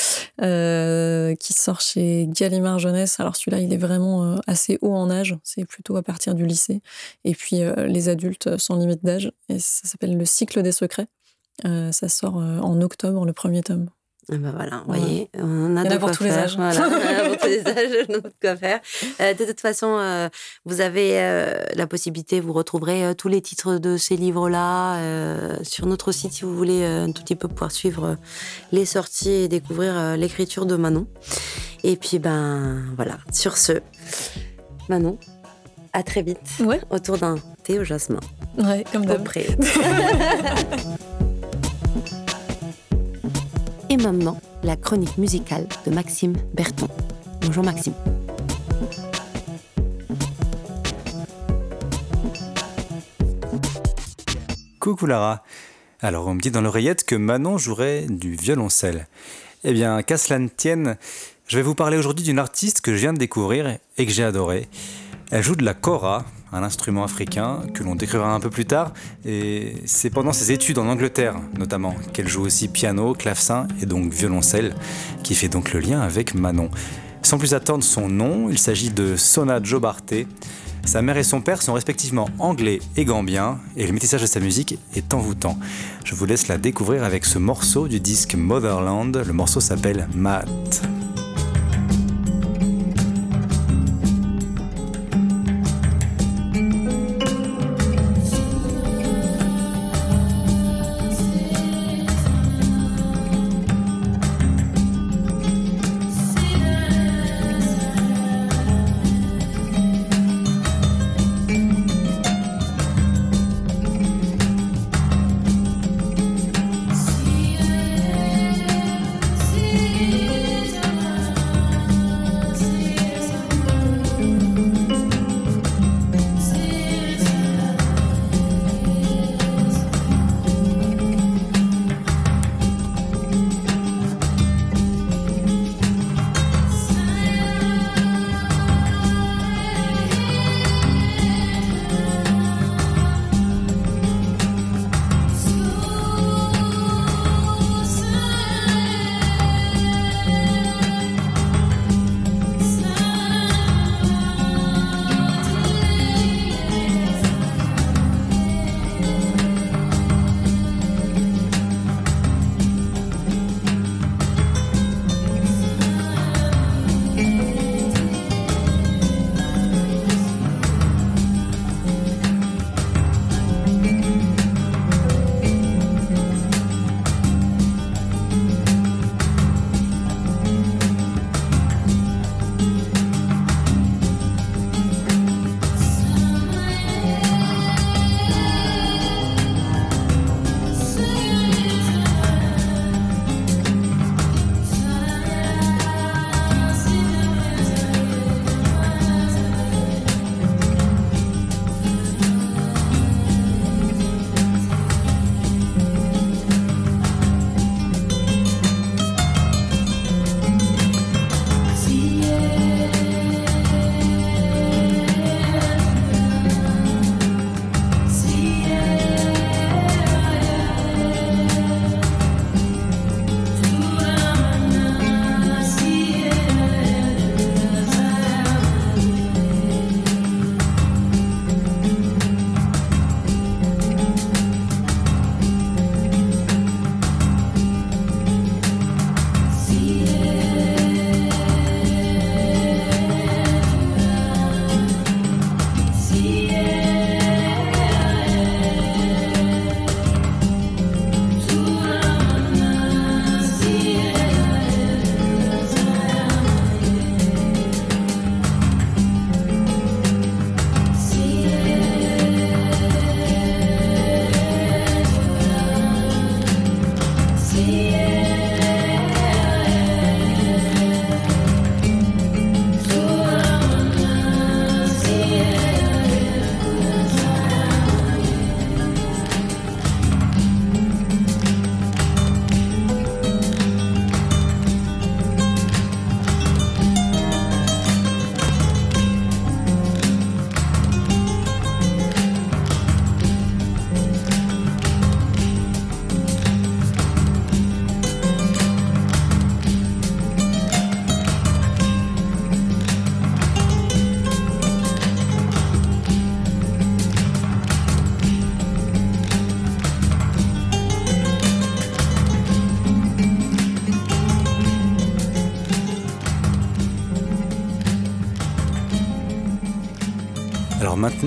euh, qui sort chez Gallimard Jeunesse. Alors celui-là, il est vraiment euh, assez haut en âge, c'est plutôt à partir du lycée. Et puis les adultes sans limite d'âge. Et ça s'appelle Le cycle des secrets. ça sort en octobre, le premier tome. Ah bah voilà, vous voyez, on a, de pour tous les âges. Voilà, pour tous les âges, on a de quoi faire. Euh, de toute façon, euh, vous avez euh, la possibilité, vous retrouverez tous les titres de ces livres-là sur notre site si vous voulez un tout petit peu pouvoir suivre les sorties et découvrir l'écriture de Manon. Et puis, ben voilà, sur ce, Manon, à très vite ouais. autour d'un thé au jasmin. Ouais, comme d'hab. Et maintenant, la chronique musicale de Maxime Berton. Bonjour Maxime. Coucou Lara. Alors on me dit dans l'oreillette que Manon jouerait du violoncelle. Eh bien, qu'à cela ne tienne, je vais vous parler aujourd'hui d'une artiste que je viens de découvrir et que j'ai adorée. Elle joue de la kora, un instrument africain que l'on décrira un peu plus tard, et c'est pendant ses études en Angleterre notamment qu'elle joue aussi piano, clavecin et donc violoncelle, qui fait donc le lien avec Manon. Sans plus attendre son nom, il s'agit de Sona Jobarté. Sa mère et son père sont respectivement anglais et gambien, et le métissage de sa musique est envoûtant. Je vous laisse la découvrir avec ce morceau du disque Motherland, le morceau s'appelle Matt.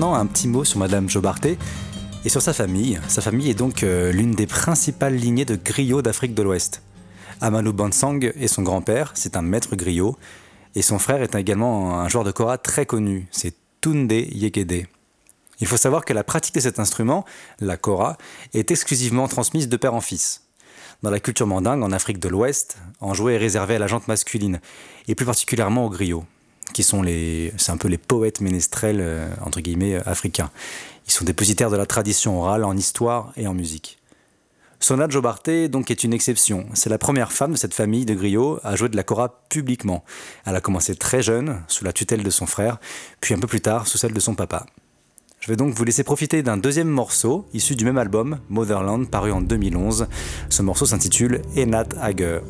Un petit mot sur Madame Jobarté et sur sa famille. Sa famille est donc euh, l'une des principales lignées de griots d'Afrique de l'Ouest. Amadou Bansang est son grand-père, c'est un maître griot, et son frère est également un joueur de kora très connu, c'est Tunde Yekede. Il faut savoir que la pratique de cet instrument, la kora, est exclusivement transmise de père en fils. Dans la culture mandingue, en Afrique de l'Ouest, en jouet est réservé à la jante masculine, et plus particulièrement aux griots, qui sont les, c'est un peu les poètes ménestrels, euh, entre guillemets, africains. Ils sont dépositaires de la tradition orale en histoire et en musique. Sona Jobarté donc est une exception. C'est la première femme de cette famille de griots à jouer de la kora publiquement. Elle a commencé très jeune, sous la tutelle de son frère, puis un peu plus tard sous celle de son papa. Je vais donc vous laisser profiter d'un deuxième morceau, issu du même album, Motherland, paru en 2011. Ce morceau s'intitule Enat Hager.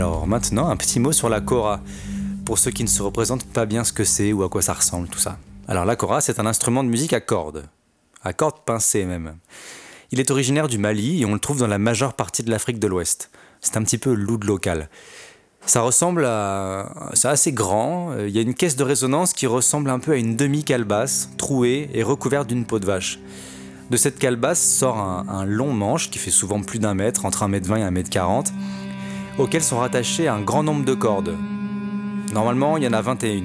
Alors maintenant, un petit mot sur la kora, pour ceux qui ne se représentent pas bien ce que c'est ou à quoi ça ressemble, tout ça. Alors la kora, c'est un instrument de musique à cordes, à cordes pincées même. Il est originaire du Mali et on le trouve dans la majeure partie de l'Afrique de l'Ouest. C'est un petit peu l'oud local. Ça ressemble à... C'est assez grand, il y a une caisse de résonance qui ressemble un peu à une demi-calebasse, trouée et recouverte d'une peau de vache. De cette calebasse sort un, un long manche qui fait souvent plus d'un mètre, entre 1m20 et 1m40, auxquelles sont rattachées un grand nombre de cordes. Normalement, il y en a 21.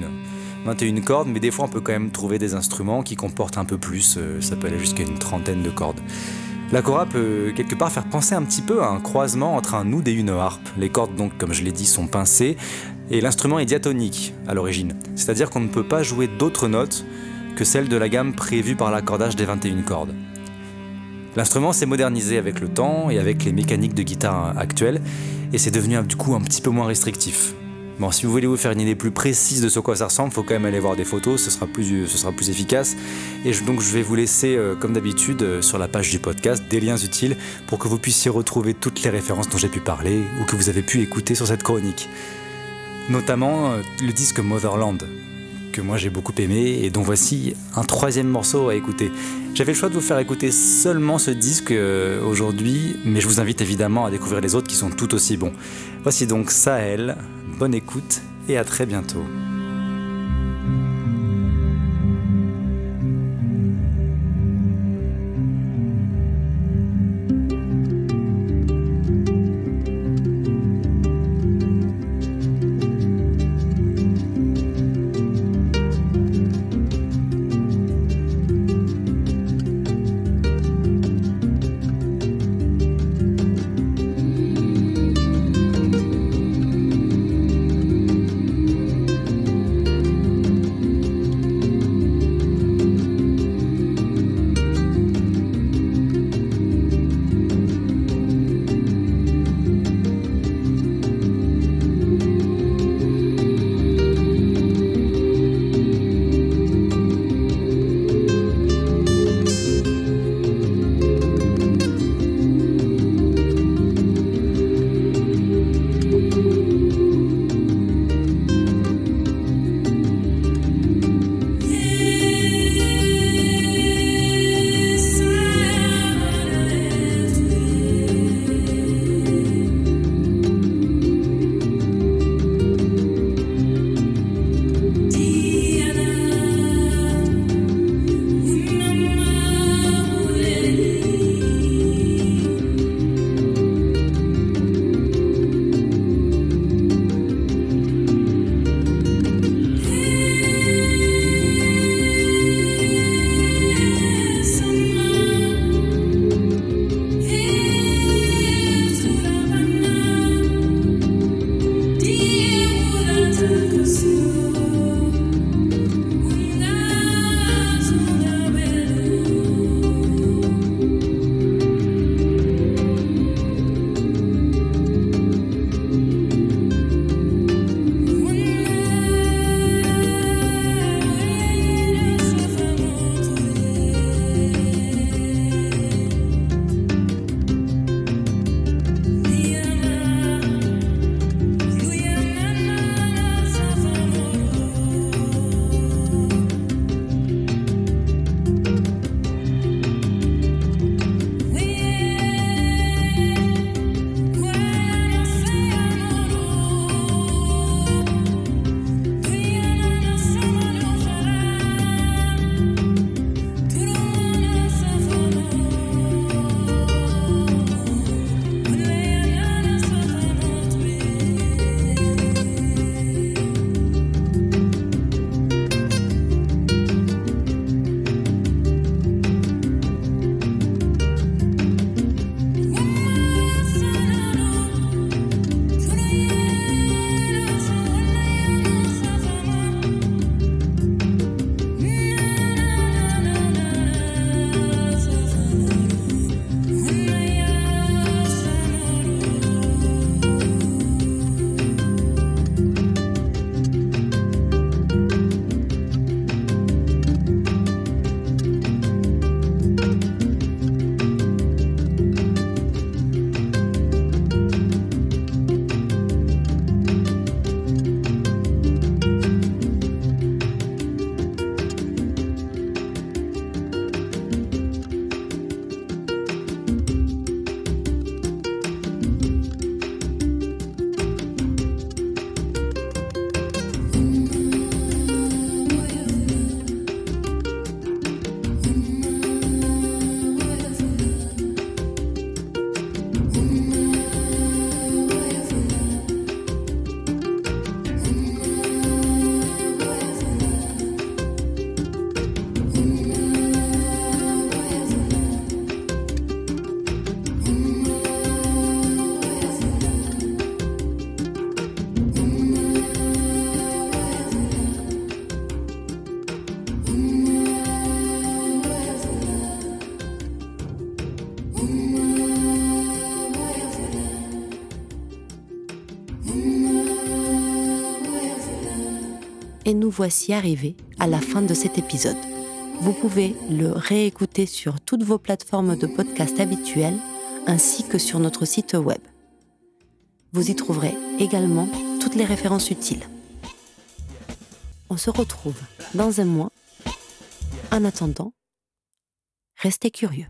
21 cordes, mais des fois on peut quand même trouver des instruments qui comportent un peu plus, euh, ça peut aller jusqu'à une trentaine de cordes. La cora peut quelque part faire penser un petit peu à un croisement entre un oud et une harpe. Les cordes donc, comme je l'ai dit, sont pincées et l'instrument est diatonique à l'origine. C'est-à-dire qu'on ne peut pas jouer d'autres notes que celles de la gamme prévue par l'accordage des 21 cordes. L'instrument s'est modernisé avec le temps et avec les mécaniques de guitare actuelles et c'est devenu du coup un petit peu moins restrictif. Bon, si vous voulez vous faire une idée plus précise de ce quoi ça ressemble, faut quand même aller voir des photos, ce sera plus, efficace. Et donc je vais vous laisser, euh, comme d'habitude, euh, sur la page du podcast, des liens utiles pour que vous puissiez retrouver toutes les références dont j'ai pu parler ou que vous avez pu écouter sur cette chronique. Notamment euh, le disque Motherland, que moi j'ai beaucoup aimé et dont voici un troisième morceau à écouter. J'avais le choix de vous faire écouter seulement ce disque aujourd'hui, mais je vous invite évidemment à découvrir les autres qui sont tout aussi bons. Voici donc Sahel bonne écoute et à très bientôt. Et nous voici arrivés à la fin de cet épisode. Vous pouvez le réécouter sur toutes vos plateformes de podcast habituelles ainsi que sur notre site web. Vous y trouverez également toutes les références utiles. On se retrouve dans un mois. En attendant, restez curieux.